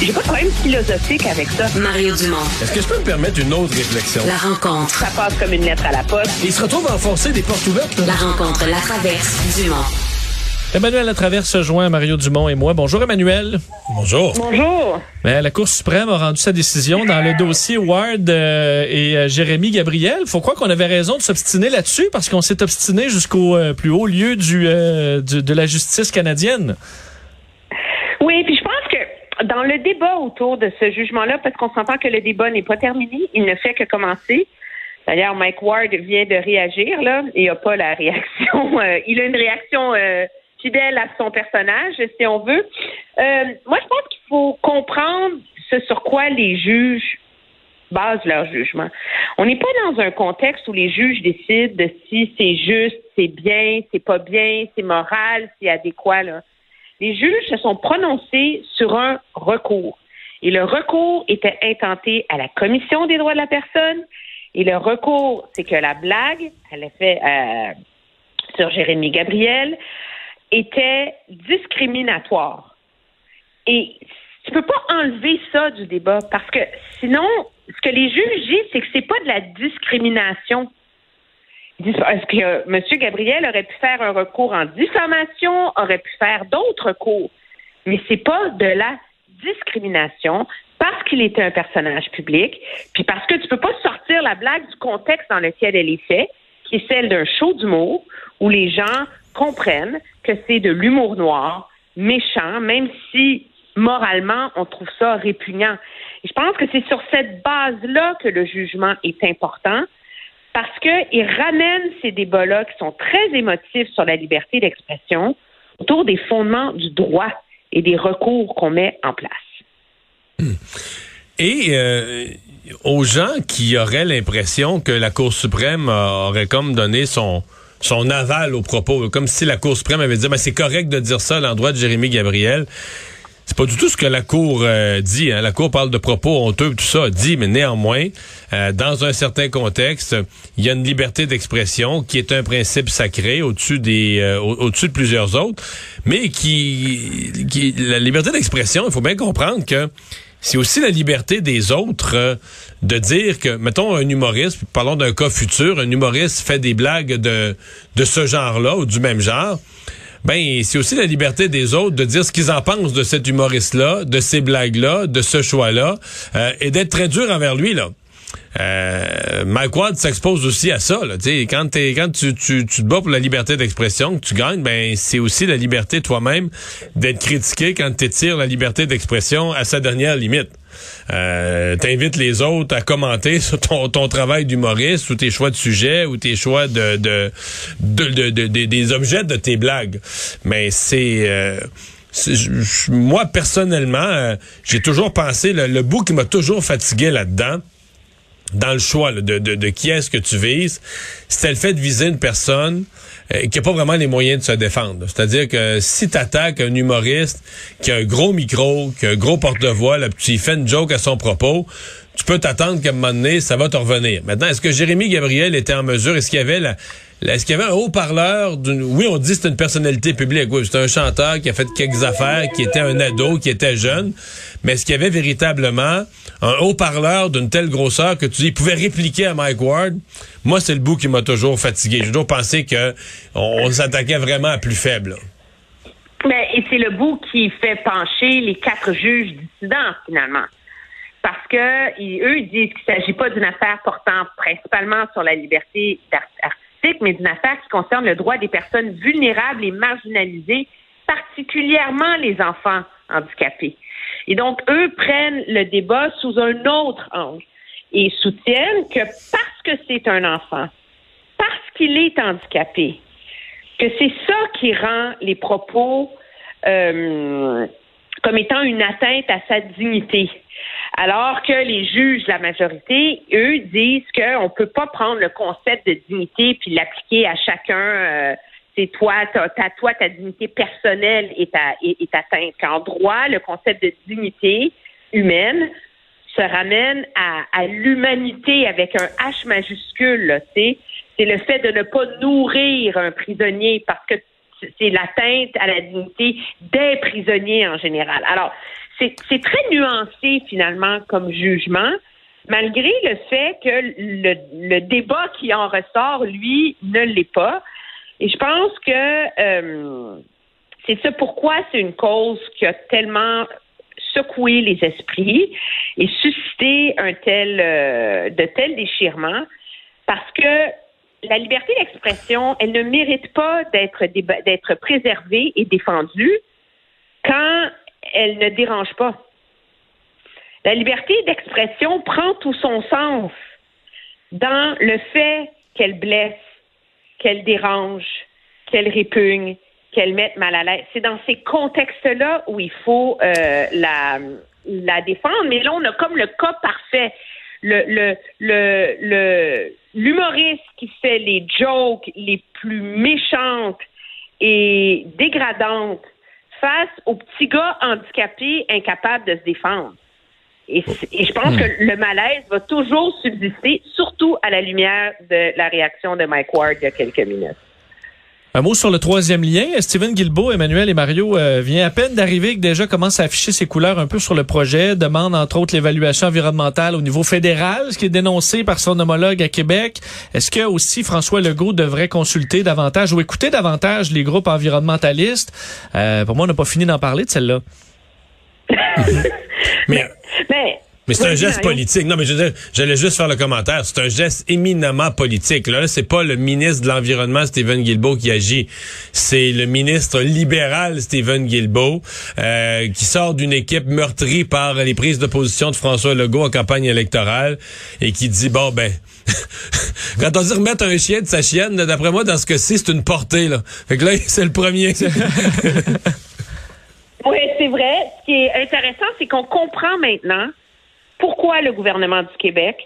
J'ai pas de problème philosophique avec ça. Mario Dumont. Est-ce que je peux me permettre une autre réflexion? La rencontre. Ça passe comme une lettre à la poste. il se retrouve à enfoncer des portes ouvertes. La rencontre, la traverse, Dumont. Emmanuel Latraverse se joint à Mario Dumont et moi. Bonjour Emmanuel. Bonjour. Bonjour. Ben, la Cour suprême a rendu sa décision dans le dossier Ward euh, et euh, Jérémy Gabriel. Faut croire qu'on avait raison de s'obstiner là-dessus parce qu'on s'est obstiné jusqu'au euh, plus haut lieu du, du, de la justice canadienne. Oui, puis je pense dans le débat autour de ce jugement-là, parce qu'on s'entend que le débat n'est pas terminé, il ne fait que commencer. D'ailleurs, Mike Ward vient de réagir, là. Il n'a pas la réaction. Euh, il a une réaction euh, fidèle à son personnage, si on veut. Euh, moi, je pense qu'il faut comprendre ce sur quoi les juges basent leur jugement. On n'est pas dans un contexte où les juges décident de si c'est juste, c'est bien, c'est pas bien, c'est moral, c'est adéquat. Là les juges se sont prononcés sur un recours. Et le recours était intenté à la Commission des droits de la personne. Et le recours, c'est que la blague, elle a fait euh, sur Jérémy Gabriel, était discriminatoire. Et tu peux pas enlever ça du débat parce que sinon, ce que les juges disent, c'est que c'est pas de la discrimination. Est-ce que M. Gabriel aurait pu faire un recours en diffamation, aurait pu faire d'autres recours, mais c'est pas de la discrimination parce qu'il était un personnage public, puis parce que tu peux pas sortir la blague du contexte dans lequel elle est faite, qui est celle d'un show d'humour où les gens comprennent que c'est de l'humour noir, méchant, même si moralement on trouve ça répugnant. Je pense que c'est sur cette base-là que le jugement est important parce qu'il ramène ces débats-là qui sont très émotifs sur la liberté d'expression autour des fondements du droit et des recours qu'on met en place. Et euh, aux gens qui auraient l'impression que la Cour suprême aurait comme donné son son aval aux propos, comme si la Cour suprême avait dit, ben, c'est correct de dire ça à l'endroit de Jérémy Gabriel. C'est pas du tout ce que la Cour euh, dit. Hein. La Cour parle de propos honteux, tout ça, dit, mais néanmoins, euh, dans un certain contexte, il y a une liberté d'expression qui est un principe sacré au-dessus des, euh, au-dessus de plusieurs autres, mais qui, qui la liberté d'expression, il faut bien comprendre que c'est aussi la liberté des autres de dire que, mettons, un humoriste, parlons d'un cas futur, un humoriste fait des blagues de, de ce genre-là ou du même genre ben c'est aussi la liberté des autres de dire ce qu'ils en pensent de cet humoriste-là, de ces blagues-là, de ce choix-là, euh, et d'être très dur envers lui là. Euh, s'expose aussi à ça. Là. quand, quand tu, tu, tu, te bats pour la liberté d'expression, que tu gagnes, ben c'est aussi la liberté toi-même d'être critiqué quand tu tires la liberté d'expression à sa dernière limite. Euh, t'invites les autres à commenter sur ton, ton travail d'humoriste ou tes choix de sujet ou tes choix de, de, de, de, des objets de tes blagues. Mais c'est... Euh, moi, personnellement, euh, j'ai toujours pensé, le, le bout qui m'a toujours fatigué là-dedans, dans le choix de, de, qui est-ce que tu vises, c'était le fait de viser une personne euh, qui n'a pas vraiment les moyens de se défendre. C'est-à-dire que si tu attaques un humoriste qui a un gros micro, qui a un gros porte-voix, tu fait une joke à son propos, tu peux t'attendre qu'à un moment donné, ça va te revenir. Maintenant, est-ce que Jérémy Gabriel était en mesure, est-ce qu'il y avait la, est-ce qu'il y avait un haut-parleur d'une... Oui, on dit que c'est une personnalité publique. Oui, c'est un chanteur qui a fait quelques affaires, qui était un ado, qui était jeune. Mais est-ce qu'il y avait véritablement un haut-parleur d'une telle grosseur que tu dis, il pouvait répliquer à Mike Ward? Moi, c'est le bout qui m'a toujours fatigué. J'ai toujours pensé que on, s'attaquait vraiment à plus faible. Mais, et c'est le bout qui fait pencher les quatre juges dissidents, finalement parce que eux ils disent qu'il ne s'agit pas d'une affaire portant principalement sur la liberté mais d'une affaire qui concerne le droit des personnes vulnérables et marginalisées, particulièrement les enfants handicapés. Et donc, eux prennent le débat sous un autre angle et soutiennent que parce que c'est un enfant, parce qu'il est handicapé, que c'est ça qui rend les propos euh, comme étant une atteinte à sa dignité. Alors que les juges, la majorité, eux, disent qu'on ne peut pas prendre le concept de dignité puis l'appliquer à chacun. Euh, c'est toi, ta, toi, ta dignité personnelle est, est, atteinte. Qu'en droit, le concept de dignité humaine se ramène à, l'humanité avec un H majuscule. C'est le fait de ne pas nourrir un prisonnier parce que c'est l'atteinte à la dignité des prisonniers en général. Alors, c'est très nuancé finalement comme jugement, malgré le fait que le, débat qui en ressort, lui, ne l'est pas. Et je pense que euh, c'est ça pourquoi c'est une cause qui a tellement secoué les esprits et suscité un tel euh, de tels déchirements parce que la liberté d'expression, elle ne mérite pas d'être d'être préservée et défendue quand elle ne dérange pas. La liberté d'expression prend tout son sens dans le fait qu'elle blesse, qu'elle dérange, qu'elle répugne, qu'elle mette mal à l'aise. C'est dans ces contextes-là où il faut euh, la, défendre. Mais là, on a comme le cas parfait. L'humoriste qui fait les jokes les plus méchantes et dégradantes face aux petits gars handicapés incapables de se défendre. Et, je pense hmm. que le malaise va toujours subsister, surtout à la lumière de la réaction de Mike Ward il y a quelques minutes. Un mot sur le troisième lien. Steven Guilbeault, Emmanuel et Mario euh, vient à peine d'arriver que déjà commence à afficher ses couleurs un peu sur le projet, demande entre autres l'évaluation environnementale au niveau fédéral, ce qui est dénoncé par son homologue à Québec. Est-ce que aussi François Legault devrait consulter davantage ou écouter davantage les groupes environnementalistes? Euh, pour moi, on n'a pas fini d'en parler de celle-là. mais, mais mais c'est un geste politique. Non, mais je j'allais juste faire le commentaire. C'est un geste éminemment politique. Là, c'est pas le ministre de l'Environnement, Stephen Guilbeault, qui agit. C'est le ministre libéral, Stephen Guilbeault, euh, qui sort d'une équipe meurtrie par les prises de position de François Legault en campagne électorale et qui dit, bon, ben, quand on dit remettre un chien de sa chienne, d'après moi, dans ce cas-ci, c'est une portée, là. Fait que là, c'est le premier. oui, c'est vrai. Ce qui est intéressant, c'est qu'on comprend maintenant pourquoi le gouvernement du Québec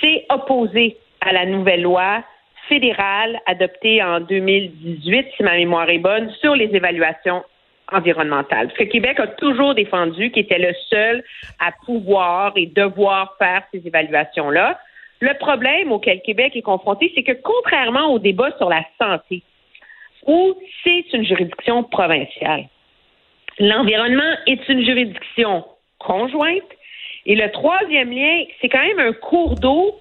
s'est opposé à la nouvelle loi fédérale adoptée en 2018, si ma mémoire est bonne, sur les évaluations environnementales? Parce que Québec a toujours défendu qu'il était le seul à pouvoir et devoir faire ces évaluations-là. Le problème auquel Québec est confronté, c'est que contrairement au débat sur la santé, où c'est une juridiction provinciale, l'environnement est une juridiction conjointe et le troisième lien, c'est quand même un cours d'eau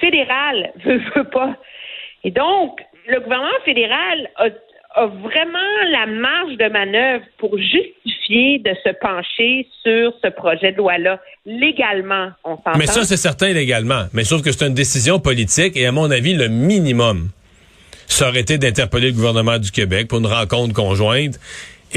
fédéral, veut, pas. Et donc, le gouvernement fédéral a, vraiment la marge de manœuvre pour justifier de se pencher sur ce projet de loi-là légalement, on s'entend. Mais ça, c'est certain légalement. Mais sauf que c'est une décision politique et à mon avis, le minimum, ça aurait été d'interpeller le gouvernement du Québec pour une rencontre conjointe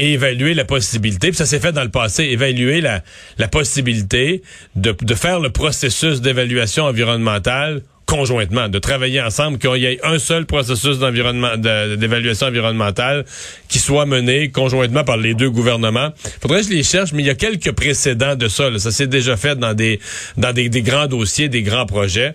et évaluer la possibilité, puis ça s'est fait dans le passé, évaluer la, la possibilité de, de faire le processus d'évaluation environnementale conjointement, de travailler ensemble, qu'il y ait un seul processus d'évaluation environnementale qui soit mené conjointement par les deux gouvernements. Faudrait que je les cherche, mais il y a quelques précédents de ça. Ça s'est déjà fait dans des dans des, des grands dossiers, des grands projets.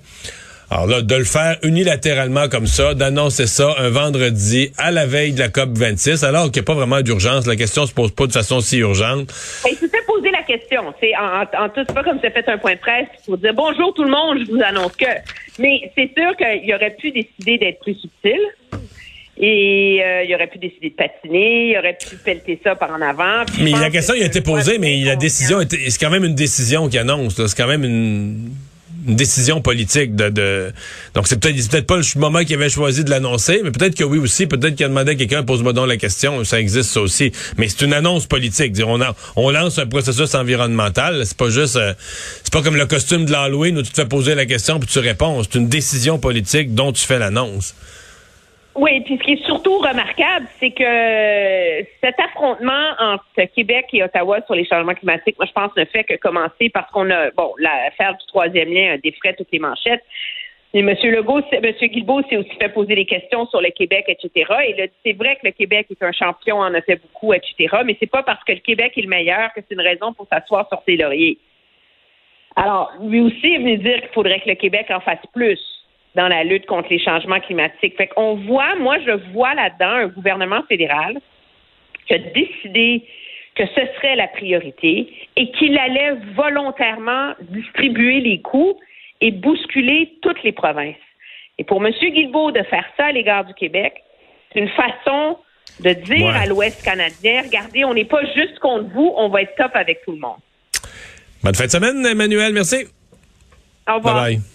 Alors là, de le faire unilatéralement comme ça, d'annoncer ça un vendredi à la veille de la COP 26, alors qu'il n'y a pas vraiment d'urgence, la question se pose pas de façon si urgente. Il se fait poser la question. C'est en, en, tout, pas comme fait un point de presse pour dire bonjour tout le monde, je vous annonce que. Mais c'est sûr qu'il aurait pu décider d'être plus subtil. Et euh, il aurait pu décider de patiner, il aurait pu pelleter ça par en avant. Mais la question a été posée, mais la décision, c'est quand même une décision qui annonce. C'est quand même une une décision politique de, de... donc c'est peut-être peut-être pas le moment qu'il avait choisi de l'annoncer mais peut-être que oui aussi peut-être qu'il a demandé à quelqu'un pose-moi donc la question ça existe ça aussi. Mais c'est une annonce politique dire on lance un processus environnemental c'est pas juste euh, c'est pas comme le costume de l'Halloween où tu te fais poser la question puis tu réponds c'est une décision politique dont tu fais l'annonce oui, puis ce qui est surtout remarquable, c'est que cet affrontement entre Québec et Ottawa sur les changements climatiques, moi, je pense, ne fait que commencer parce qu'on a, bon, l'affaire du troisième lien a défrait toutes les manchettes. Et M. Legault, M. Guilbeault s'est aussi fait poser des questions sur le Québec, etc. Et c'est vrai que le Québec est un champion, en a fait beaucoup, etc. Mais c'est pas parce que le Québec est le meilleur que c'est une raison pour s'asseoir sur ses lauriers. Alors, lui aussi est venu dire qu'il faudrait que le Québec en fasse plus dans la lutte contre les changements climatiques. Fait qu'on voit, moi, je vois là-dedans un gouvernement fédéral qui a décidé que ce serait la priorité et qu'il allait volontairement distribuer les coûts et bousculer toutes les provinces. Et pour M. Guilbeault de faire ça à l'égard du Québec, c'est une façon de dire à l'Ouest canadien, regardez, on n'est pas juste contre vous, on va être top avec tout le monde. Bonne fin de semaine, Emmanuel, merci. Au revoir. Bye bye.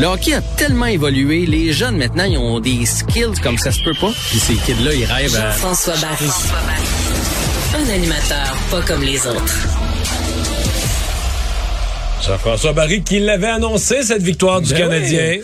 Le hockey a tellement évolué, les jeunes maintenant, ils ont des skills comme ça se peut pas. Puis ces kids-là, ils rêvent à... François Barry. Un animateur pas comme les autres. Jean-François Barry qui l'avait annoncé, cette victoire du Ben Canadien.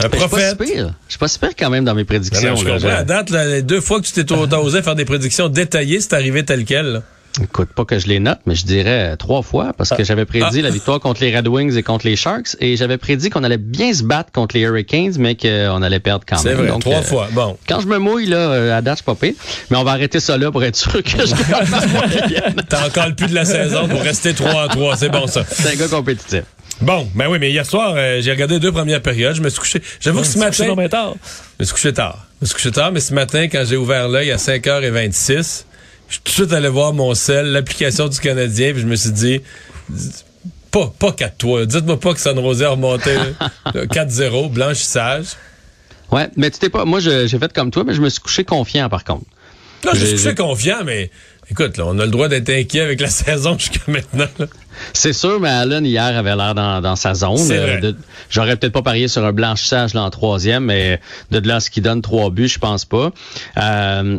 Un Ben, Je suis pas prophète. si pire. Je suis pas si pire quand même dans mes prédictions. Non, je là. comprends. À date, là, les deux fois que tu t'es osé faire des prédictions détaillées, c'est arrivé tel quel. là. Écoute, pas que je les note, mais je dirais trois fois parce que j'avais prédit Ah. la victoire contre les Red Wings et contre les Sharks et j'avais prédit qu'on allait bien se battre contre les Hurricanes, mais qu'on allait perdre quand C'est même. vrai, Donc, trois euh, fois. Bon. Quand je me mouille, là, à date, je suis. Mais on va arrêter ça là pour être sûr que je gagne. T'as encore le plus de la saison pour rester 3 à 3. C'est bon, ça. C'est un gars compétitif. Bon, ben oui, mais hier soir, euh, j'ai regardé les deux premières périodes. Je me suis couché. J'avoue que ce matin. donc bien tard. Je me suis couché tard. Je me suis couché tard, mais ce matin, quand j'ai ouvert l'œil à 5h26, je suis tout de suite allé voir mon sel, l'application du Canadien, puis je me suis dit, pas, pas 4-3. Dites-moi pas que San Jose a remonté là, 4-0, blanchissage. Ouais, mais tu t'es pas. Moi, j'ai fait comme toi, mais je me suis couché confiant par contre. Là, je suis J'ai- couché confiant, mais écoute, là, on a le droit d'être inquiet avec la saison jusqu'à maintenant. là. C'est sûr, mais Allen, hier, avait l'air dans, dans sa zone. Euh, J'aurais peut-être pas parié sur un blanchissage là, en troisième, mais de là ce qui donne trois buts, je pense pas. Euh,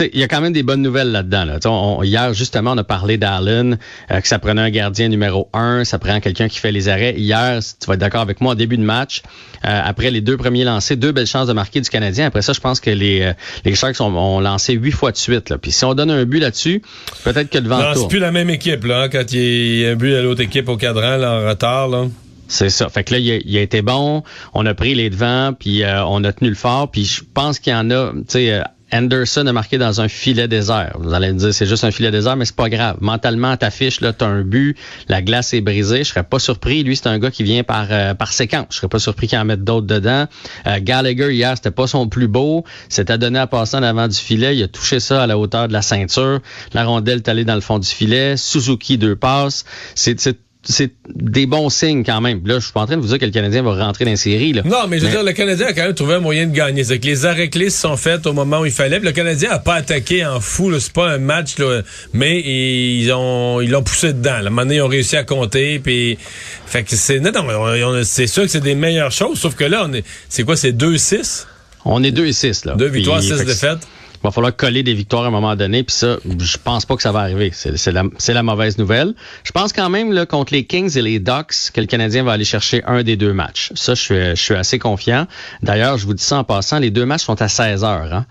il y a quand même des bonnes nouvelles là-dedans. Là. hier, justement, on a parlé d'Allen, euh, que ça prenait un gardien numéro un, ça prend quelqu'un qui fait les arrêts. Hier, tu vas être d'accord avec moi, en début de match, euh, après les deux premiers lancés, deux belles chances de marquer du Canadien. Après ça, je pense que les, les Sharks ont, lancé huit fois de suite. Là. Puis si on donne un but là-dessus, peut-être que le vent C'est plus la même équipe là, hein, quand il un but l'autre équipe au cadran là, en retard. Là. C'est ça. Fait que là, il a, été bon. On a pris les devants, puis on a tenu le fort. Puis je pense qu'il y en a, tu sais, Anderson a marqué dans un filet désert. Vous allez me dire, c'est juste un filet désert, mais c'est pas grave. Mentalement, t'affiches, là, t'as un but, la glace est brisée. Je serais pas surpris. Lui, c'est un gars qui vient par, euh, par séquence. Je serais pas surpris qu'il en mette d'autres dedans. Euh, Gallagher, hier, c'était pas son plus beau. C'était donné à passer en avant du filet. Il a touché ça à la hauteur de la ceinture. La rondelle est allée dans le fond du filet. Suzuki, deux passes. C'est c'est des bons signes quand même. Là, je suis pas en train de vous dire que le Canadien va rentrer dans les séries. Là. Non, mais je veux dire, le Canadien a quand même trouvé un moyen de gagner. C'est que les arrêts clés se sont faits au moment où il fallait. le Canadien a pas attaqué en fou. C'est pas un match, là, mais ils ont ils l'ont poussé dedans. La moment ils ont réussi à compter. Puis, fait que c'est c'est sûr que c'est des meilleures choses. Sauf que là, on est, c'est quoi, c'est 2-6? On est 2 6 là. Deux victoires, 6 défaites va falloir coller des victoires à un moment donné. Puis ça, je pense pas que ça va arriver. C'est la, la, mauvaise nouvelle. Je pense quand même là, contre les Kings et les Ducks que le Canadien va aller chercher un des deux matchs. Ça, je suis, je suis assez confiant. D'ailleurs, je vous dis ça en passant, les deux matchs sont à 16 heures. Hein?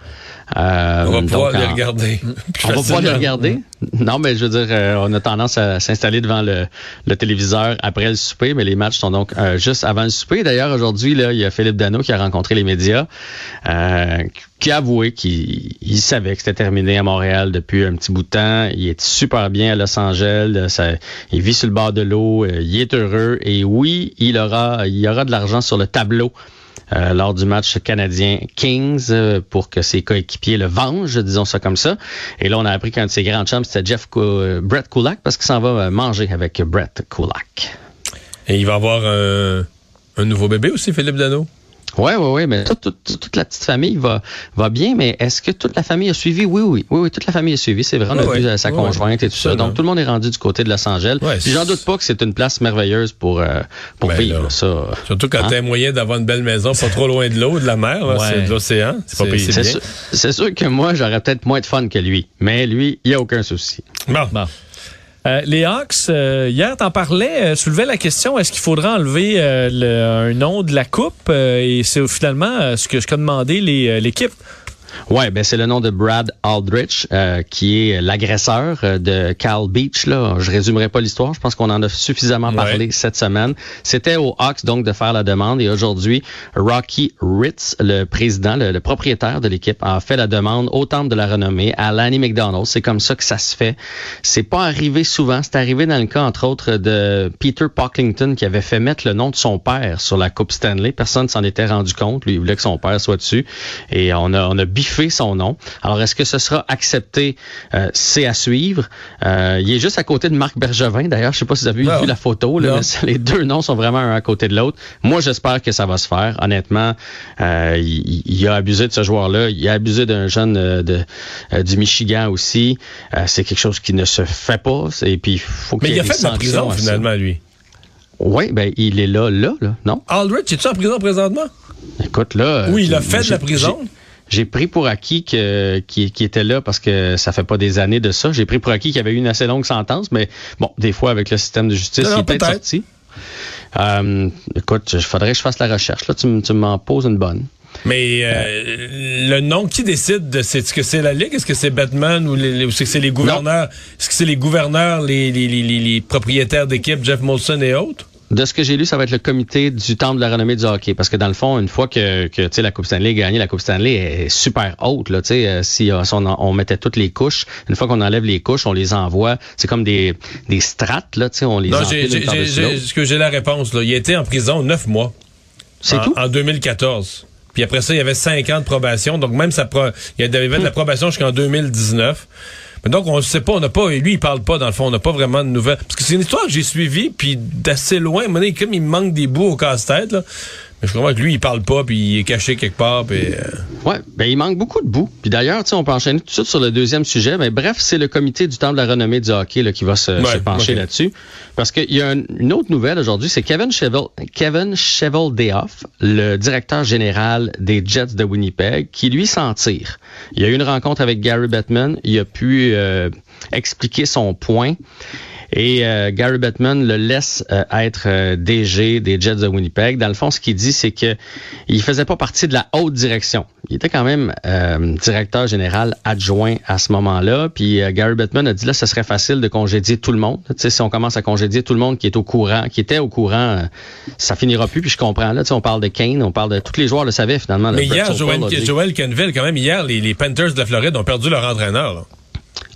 Euh, on va pouvoir les regarder. on va pouvoir les regarder. Non, mais je veux dire, euh, on a tendance à s'installer devant le, téléviseur après le souper, mais les matchs sont donc euh, juste avant le souper. D'ailleurs, aujourd'hui, il y a Philippe Dano qui a rencontré les médias, euh, qui a avoué qu'il savait que c'était terminé à Montréal depuis un petit bout de temps. Il est super bien à Los Angeles. Ça, il vit sur le bord de l'eau. il est heureux. Et oui, il aura, il aura de l'argent sur le tableau euh, lors du match canadien Kings euh, pour que ses coéquipiers le vengent, disons ça comme ça. Et là, on a appris qu'un de ses grands chums, c'était Jeff euh, Brett Kulak parce qu'il s'en va manger avec Brett Kulak. Et il va avoir un nouveau bébé aussi, Philippe Dano? Oui, oui, oui, mais toute, toute, toute, la petite famille va, va bien, mais est-ce que toute la famille a suivi? Oui, oui, oui, oui, toute la famille a suivi. C'est vrai, on a vu euh, sa conjointe et tout ça. Donc, tout le monde est rendu du côté de Los Angeles. j'en doute pas que c'est une place merveilleuse pour, euh, pour ben vivre ça. Surtout quand hein? tu as moyen d'avoir une belle maison, pas trop loin de l'eau, de la mer, c'est de l'océan. C'est pas payé. C'est sûr, que moi, j'aurais peut-être moins de fun que lui, mais lui, il n'y a aucun souci. Bon. bon. Euh, les Hawks, euh, hier, t'en parlais, euh, soulevait la question est-ce qu'il faudra enlever un nom de la coupe Et c'est finalement ce que je demandé l'équipe. Ouais, ben c'est le nom de Brad Aldrich, euh, qui est l'agresseur euh, de Cal Beach. Là, je résumerai pas l'histoire. Je pense qu'on en a suffisamment parlé cette semaine. C'était aux Hawks donc de faire la demande et aujourd'hui, Rocky Ritz, le président, le, propriétaire de l'équipe, a fait la demande au Temple de la Renommée à Lanny McDonald. C'est comme ça que ça se fait. C'est pas arrivé souvent. C'est arrivé dans le cas entre autres de Peter Pocklington qui avait fait mettre le nom de son père sur la Coupe Stanley. Personne s'en était rendu compte. Lui, il voulait que son père soit dessus et on a on a fait son nom. Alors, est-ce que ce sera accepté? Euh, c'est à suivre. Euh, il est juste à côté de Marc Bergevin. D'ailleurs, je sais pas si vous avez vu la photo. les deux noms sont vraiment un à côté de l'autre. Moi, j'espère que ça va se faire. Honnêtement, euh, il, a abusé de ce joueur-là. Il a abusé d'un jeune de, du Michigan aussi. c'est quelque chose qui ne se fait pas. Et puis, faut Mais il, a fait de la prison, finalement, lui. Oui, ben il est là, là, là, non? Aldrich, es-tu en prison présentement? Écoute, là... Oui, il a fait de la prison j'ai pris pour acquis que qui, qui, était là parce que ça fait pas des années de ça. J'ai pris pour acquis qu'il y avait eu une assez longue sentence, mais bon, des fois avec le système de justice, il est peut-être sorti. Euh, écoute, il faudrait que je fasse la recherche. Là, tu, tu m'en poses une bonne. Mais euh, le nom, qui décide de est-ce que c'est la Ligue, est-ce que c'est Batman ou, est-ce que c'est les gouverneurs, est-ce que c'est les gouverneurs, les, les, les, les propriétaires d'équipe, Jeff Molson et autres? De ce que j'ai lu, ça va être le comité du Temple de la renommée du hockey. Parce que dans le fond, une fois que, que la Coupe Stanley est gagnée, la Coupe Stanley est super haute. Là, euh, si, euh, on, on, mettait toutes les couches, une fois qu'on enlève les couches, on les envoie. C'est comme des, des strates, là, on les non, ce que j'ai la réponse. Là. Il était en prison neuf mois. C'est tout? En 2014. Puis après ça, il y avait cinq ans de probation. Donc même ça, il y avait de la probation jusqu'en 2019 donc, on ne sait pas, on n'a pas, et lui, il parle pas, dans le fond, on n'a pas vraiment de nouvelles. Parce que c'est une histoire que j'ai suivie, puis d'assez loin, comme il manque des bouts au casse-tête. Je comprends que lui, il parle pas, puis il est caché quelque part. Puis, euh, Ouais, ben il manque beaucoup de bout. Puis d'ailleurs, on peut enchaîner tout de suite sur le deuxième sujet. Ben bref, c'est le comité du temple de la renommée du hockey là, qui va se, Ouais, se pencher là-dessus. Parce qu'il y a un- une autre nouvelle aujourd'hui, c'est Kevin Cheval, Kevin le directeur général des Jets de Winnipeg, qui lui s'en tire. Il y a eu une rencontre avec Gary Bettman. Il a pu euh, expliquer son point. Et euh, Gary Bettman le laisse euh, être euh, DG des Jets de Winnipeg. Dans le fond, ce qu'il dit, c'est que il faisait pas partie de la haute direction. Il était quand même euh, directeur général adjoint à ce moment-là. Puis euh, Gary Bettman a dit là, ce serait facile de congédier tout le monde. Tu sais, si on commence à congédier tout le monde qui est au courant, qui était au courant, ça finira plus. Puis je comprends là. Tu sais, on parle de Kane, on parle de tous les joueurs le savaient finalement. là. Mais hier, Joel, Joel Kenville, quand même, hier, les, les Panthers de la Floride ont perdu leur entraîneur. là.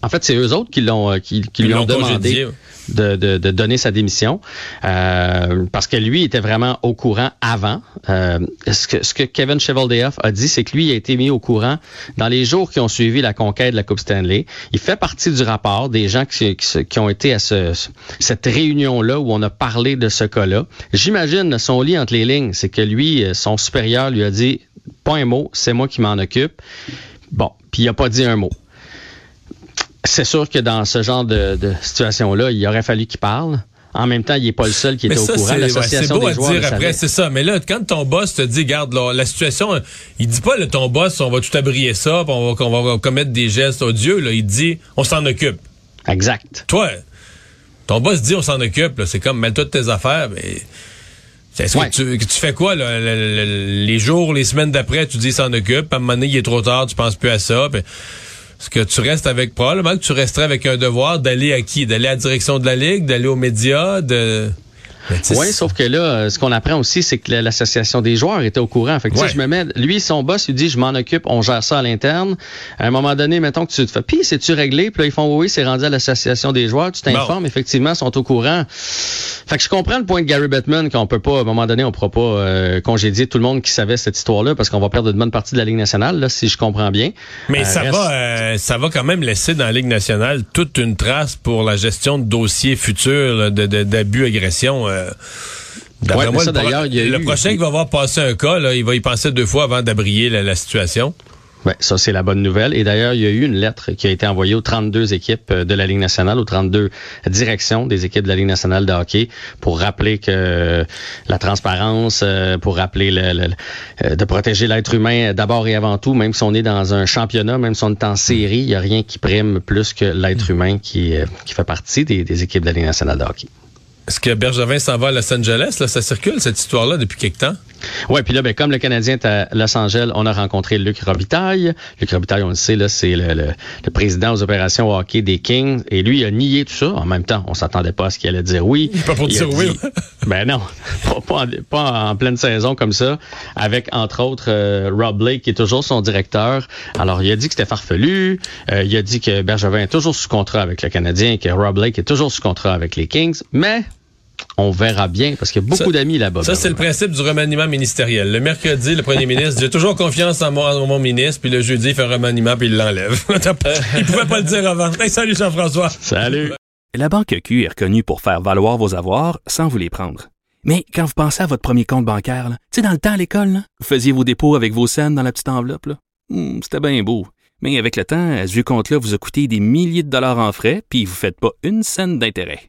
En fait, c'est eux autres qui l'ont euh, qui, lui ont demandé de, de, de donner sa démission euh, parce que lui était vraiment au courant avant. Euh, ce, que, ce que Kevin Cheveldayoff a dit, c'est que lui a été mis au courant dans les jours qui ont suivi la conquête de la Coupe Stanley. Il fait partie du rapport des gens qui, qui, ont été à ce, ce- cette réunion-là où on a parlé de ce cas-là. J'imagine son lit entre les lignes, c'est que lui, son supérieur lui a dit pas un mot, c'est moi qui m'en occupe. Bon, puis il a pas dit un mot. C'est sûr que dans ce genre de, de situation-là, il aurait fallu qu'il parle. En même temps, il n'est pas le seul qui était ça, au courant. ouais, L'association beau des à joueurs le dire après, c'est ça. Mais là, quand ton boss te dit, garde là, la situation, il dit pas, là, ton boss, on va tout abrier ça, puis on va, qu'on va commettre des gestes odieux. Là, il dit, on s'en occupe. Exact. Toi, ton boss dit, on s'en occupe. C'est comme, mêle-toi de tes affaires. Mais est-ce Ouais. que, tu, que tu fais quoi là, le- le- le- les jours, les semaines d'après, tu dis, s'en occupe. À un moment donné, il est trop tard, tu penses plus à ça. Est-ce que tu restes avec, probablement que tu resterais avec un devoir d'aller à qui? D'aller à la direction de la Ligue, d'aller aux médias, de... Oui, sauf que là, euh, ce qu'on apprend aussi, c'est que l'association des joueurs était au courant. Fait que, Ouais. je me mets, lui, son boss, il dit, je m'en occupe, on gère ça à l'interne. À un moment donné, mettons que tu te fais, puis c'est-tu réglé? Puis là, ils font, oui, c'est rendu à l'association des joueurs. Tu t'informes, effectivement, ils sont au courant. Fait que je comprends le point de Gary Bettman qu'on peut pas, à un moment donné, on pourra pas euh, congédier tout le monde qui savait cette histoire-là parce qu'on va perdre une bonne partie de la Ligue nationale, là, si je comprends bien. Mais Euh, ça reste- va, euh, ça va quand même laisser dans la Ligue nationale toute une trace pour la gestion de dossiers futurs d'abus, agressions. Euh, Ouais, moi, ça, le, pro- d'ailleurs, il y a le eu- prochain qui va avoir passé un cas, là, il va y penser deux fois avant d'abrier la, la situation. Ouais, ça c'est la bonne nouvelle. Et d'ailleurs, il y a eu une lettre qui a été envoyée aux 32 équipes euh, de la Ligue nationale, aux 32 directions des équipes de la Ligue nationale de hockey, pour rappeler que euh, la transparence, euh, pour rappeler le, le- de protéger l'être humain d'abord et avant tout, même si on est dans un championnat, même si on est en série, il n'y a rien qui prime plus que l'être humain qui, qui fait partie des, des équipes de la Ligue nationale de hockey. Est-ce que Bergevin s'en va à Los Angeles? Là, ça circule, cette histoire-là, depuis quelque temps? Ouais, puis là, ben, comme le Canadien est à Los Angeles, on a rencontré Luc Robitaille. Luc Robitaille, on le sait, là, c'est le, le- le président aux opérations hockey des Kings. Et lui, il a nié tout ça. En même temps, on s'attendait pas à ce qu'il allait dire oui. Pas pour Il dire oui. ben non, pas, pas en, pas en pleine saison comme ça. Avec, entre autres, euh, Rob Blake, qui est toujours son directeur. Alors, il a dit que c'était farfelu. Euh, il a dit que Bergevin est toujours sous contrat avec le Canadien et que Rob Blake est toujours sous contrat avec les Kings. Mais... On verra bien parce qu'il y a beaucoup d'amis là-bas. Ça, c'est le principe du remaniement ministériel. Le mercredi, le premier ministre, j'ai toujours confiance en mon, en mon ministre, puis le jeudi, il fait un remaniement, puis il l'enlève. il pouvait pas le dire avant. Hey, salut Jean-François. Salut. La Banque Q est reconnue pour faire valoir vos avoirs sans vous les prendre. Mais quand vous pensez à votre premier compte bancaire, tu sais, dans le temps à l'école, vous faisiez vos dépôts avec vos scènes dans la petite enveloppe. Hmm, C'était bien beau. Mais avec le temps, à ce compte-là vous a coûté des milliers de dollars en frais, puis vous ne faites pas une scène d'intérêt.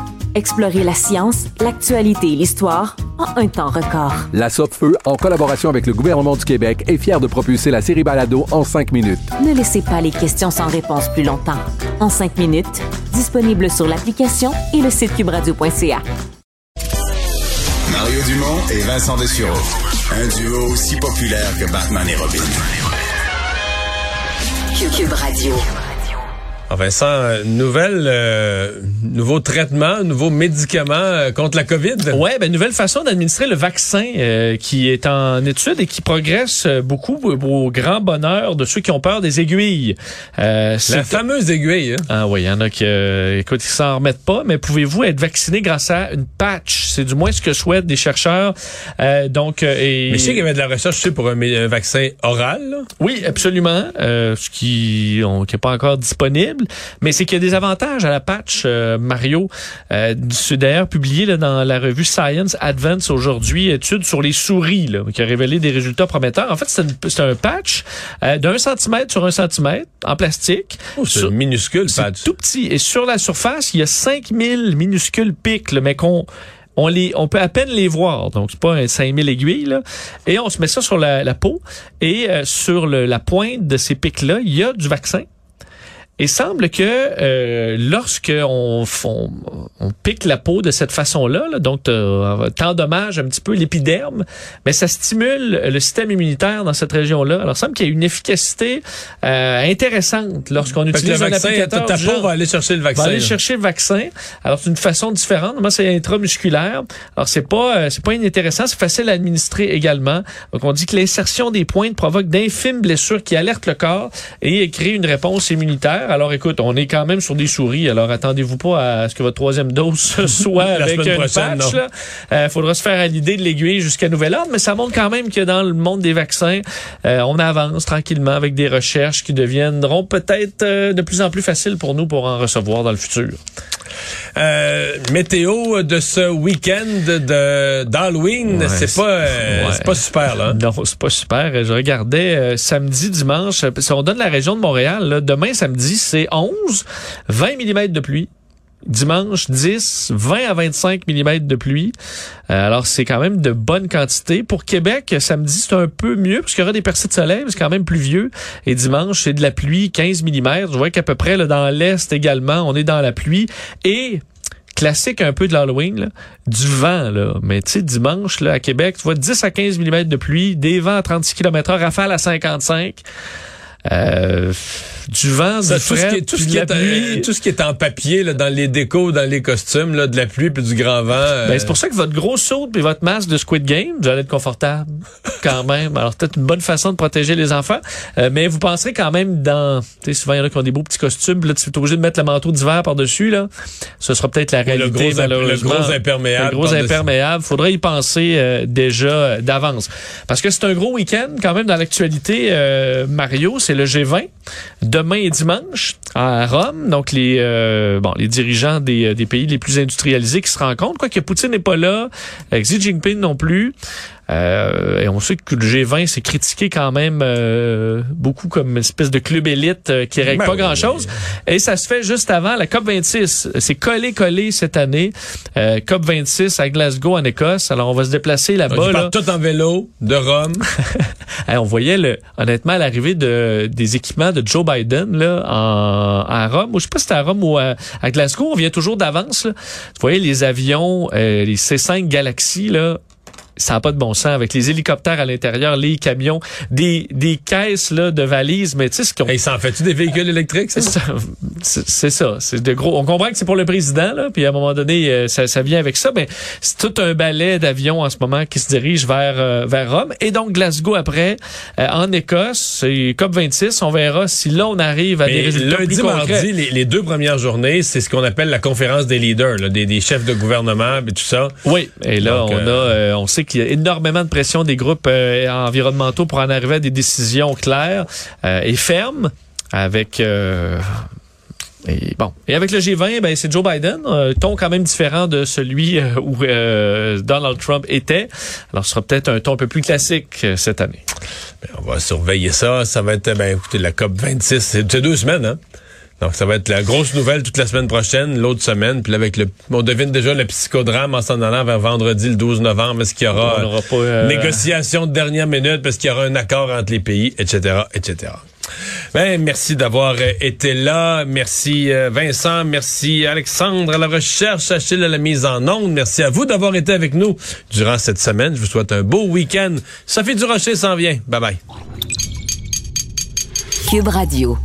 Explorez la science, l'actualité et l'histoire en un temps record. La Feu, en collaboration avec le gouvernement du Québec, est fière de propulser la série Balado en cinq minutes. Ne laissez pas les questions sans réponse plus longtemps. En cinq minutes, disponible sur l'application et le site cubradio.ca. Mario Dumont et Vincent Dessureau. Un duo aussi populaire que Batman et Robin. Cube Radio. Ah, Vincent, nouvelle, euh, nouveau traitement, nouveau médicament euh, contre la COVID? Ouais, ben nouvelle façon d'administrer le vaccin euh, qui est en étude et qui progresse beaucoup au grand bonheur de ceux qui ont peur des aiguilles. la fameuse aiguille. Hein? Ah oui, il y en a qui, écoute, ils s'en remettent pas. Mais pouvez-vous être vacciné grâce à une patch? C'est du moins ce que souhaitent des chercheurs. donc, et... mais je sais qu'il y avait de la recherche pour un, vaccin oral. Là? Oui, absolument. ce qui n'est pas encore disponible mais c'est qu'il y a des avantages à la patch euh, Mario. Euh, c'est d'ailleurs publié là, dans la revue Science Advance aujourd'hui, étude sur les souris, là, qui a révélé des résultats prometteurs. En fait, c'est un patch euh, d'un centimètre sur un centimètre en plastique. Oh, c'est minuscule patch. tout petit. Et sur la surface, il y a 5000 minuscules pics, mais qu'on on les, on peut à peine les voir. Donc, c'est pas un 5000 aiguilles, là. Et on se met ça sur la, peau. Et sur la pointe de ces pics-là, il y a du vaccin. Et semble que euh, lorsque on, on, pique la peau de cette façon-là, là, donc t'endommage un petit peu l'épiderme, mais ça stimule le système immunitaire dans cette région-là. Alors, il semble qu'il y a une efficacité euh, intéressante lorsqu'on utilise un vaccin, applicateur. Ta peau va aller chercher le vaccin. Va aller chercher le vaccin. Alors, c'est une façon différente. Moi, c'est intramusculaire. Alors, c'est pas euh, c'est pas inintéressant. C'est facile à administrer également. Donc, on dit que l'insertion des pointes provoque d'infimes blessures qui alertent le corps et crée une réponse immunitaire. Alors écoute, on est quand même sur des souris. Alors attendez-vous pas à ce que votre troisième dose soit avec une patch. Il euh, faudra se faire à l'idée de l'aiguille jusqu'à nouvel ordre, mais ça montre quand même que dans le monde des vaccins, euh, on avance tranquillement avec des recherches qui deviendront peut-être euh, de plus en plus faciles pour nous pour en recevoir dans le futur. Météo de ce week-end de d'Halloween, c'est pas c'est pas super là. Non, c'est pas super. Je regardais samedi, dimanche. Si on donne la région de Montréal, là, demain samedi, c'est 11, 20 mm de pluie. Dimanche, 10, 20 à 25 mm de pluie. Euh, alors, c'est quand même de bonne quantité. Pour Québec, samedi, c'est un peu mieux parce qu'il y aura des percées de soleil, mais c'est quand même pluvieux. Et dimanche, c'est de la pluie, 15 mm. Je vois qu'à peu près là, dans l'Est également, on est dans la pluie. Et classique un peu de l'Halloween, du vent. Là. Mais tu sais, dimanche, là, à Québec, tu vois 10 à 15 mm de pluie, des vents à 36 km h rafale à 55 euh, du vent, du tout ce qui est, tout ce qui est, tout ce qui est en papier là, dans les décos, dans les costumes, là, de la pluie puis du grand vent. Euh. Ben, c'est pour ça que votre gros saut puis votre masque de Squid Game, vous allez être confortable quand même. Alors peut-être une bonne façon de protéger les enfants, euh, mais vous penserez quand même dans, tu sais, souvent il y en a qui ont des beaux petits costumes, là tu es obligé de mettre le manteau d'hiver par dessus là. Ce sera peut-être la réalité le gros, malheureusement. Le gros imperméable. Le gros imperméable. Faudrait y penser euh, déjà d'avance, parce que c'est un gros week-end quand même dans l'actualité. Mario, c'est le G20 demain et dimanche à Rome. Donc les euh, bon les dirigeants des, des, pays les plus industrialisés qui se rencontrent. Quoique Poutine n'est pas là, Xi Jinping non plus. Euh, et on sait que le G20 s'est critiqué quand même euh, beaucoup comme une espèce de club élite euh, qui règle ben pas grand-chose. Et ça se fait juste avant la COP 26. C'est collé collé cette année. COP 26 à Glasgow en Écosse. Alors on va se déplacer là-bas. Là. tout en vélo de Rome. on voyait le, honnêtement l'arrivée de des équipements de Joe Biden là en, à Rome. Ou je sais pas si c'était à Rome ou à, Glasgow. On vient toujours d'avance. Vous voyez les avions, les C5 Galaxy là ça n'a pas de bon sens avec les hélicoptères à l'intérieur, les camions, des, des caisses là de valises, mais tu sais ce qu'on. Et ça en fait-tu des véhicules électriques C'est ça, c'est de gros. On comprend que c'est pour le président là, puis à un moment donné euh, ça, ça vient avec ça, mais c'est tout un ballet d'avions en ce moment qui se dirige vers euh, vers Rome et donc Glasgow après euh, en Écosse, c'est COP 26, on verra si là on arrive à des résultats lundi, plus concrets. mardi, les, les, deux premières journées, c'est ce qu'on appelle la conférence des leaders, là, des, des, chefs de gouvernement et tout ça. Oui, et là on a on sait qu'il y a énormément de pression des groupes euh, environnementaux pour en arriver à des décisions claires euh, et fermes avec euh, et bon, et avec le G20, ben c'est Joe Biden, un ton quand même différent de celui où Donald Trump était. Alors, ce sera peut-être un ton un peu plus classique cette année. Ben, on va surveiller ça. Ça va être, ben écoutez, la COP 26, c'est deux semaines, hein? Donc, ça va être la grosse nouvelle toute la semaine prochaine, l'autre semaine. Puis avec le, on devine déjà le psychodrame en s'en allant vers vendredi le 12 novembre. Est-ce qu'il y aura, pas, euh... négociation de dernière minute? Parce qu'il y aura un accord entre les pays, etc., etc. Ben, merci d'avoir euh, été là. Merci euh, Vincent. Merci Alexandre à la recherche, Achille à la mise en onde. Merci à vous d'avoir été avec nous durant cette semaine. Je vous souhaite un beau week-end. Sophie Durocher s'en vient. Bye bye. Cube Radio.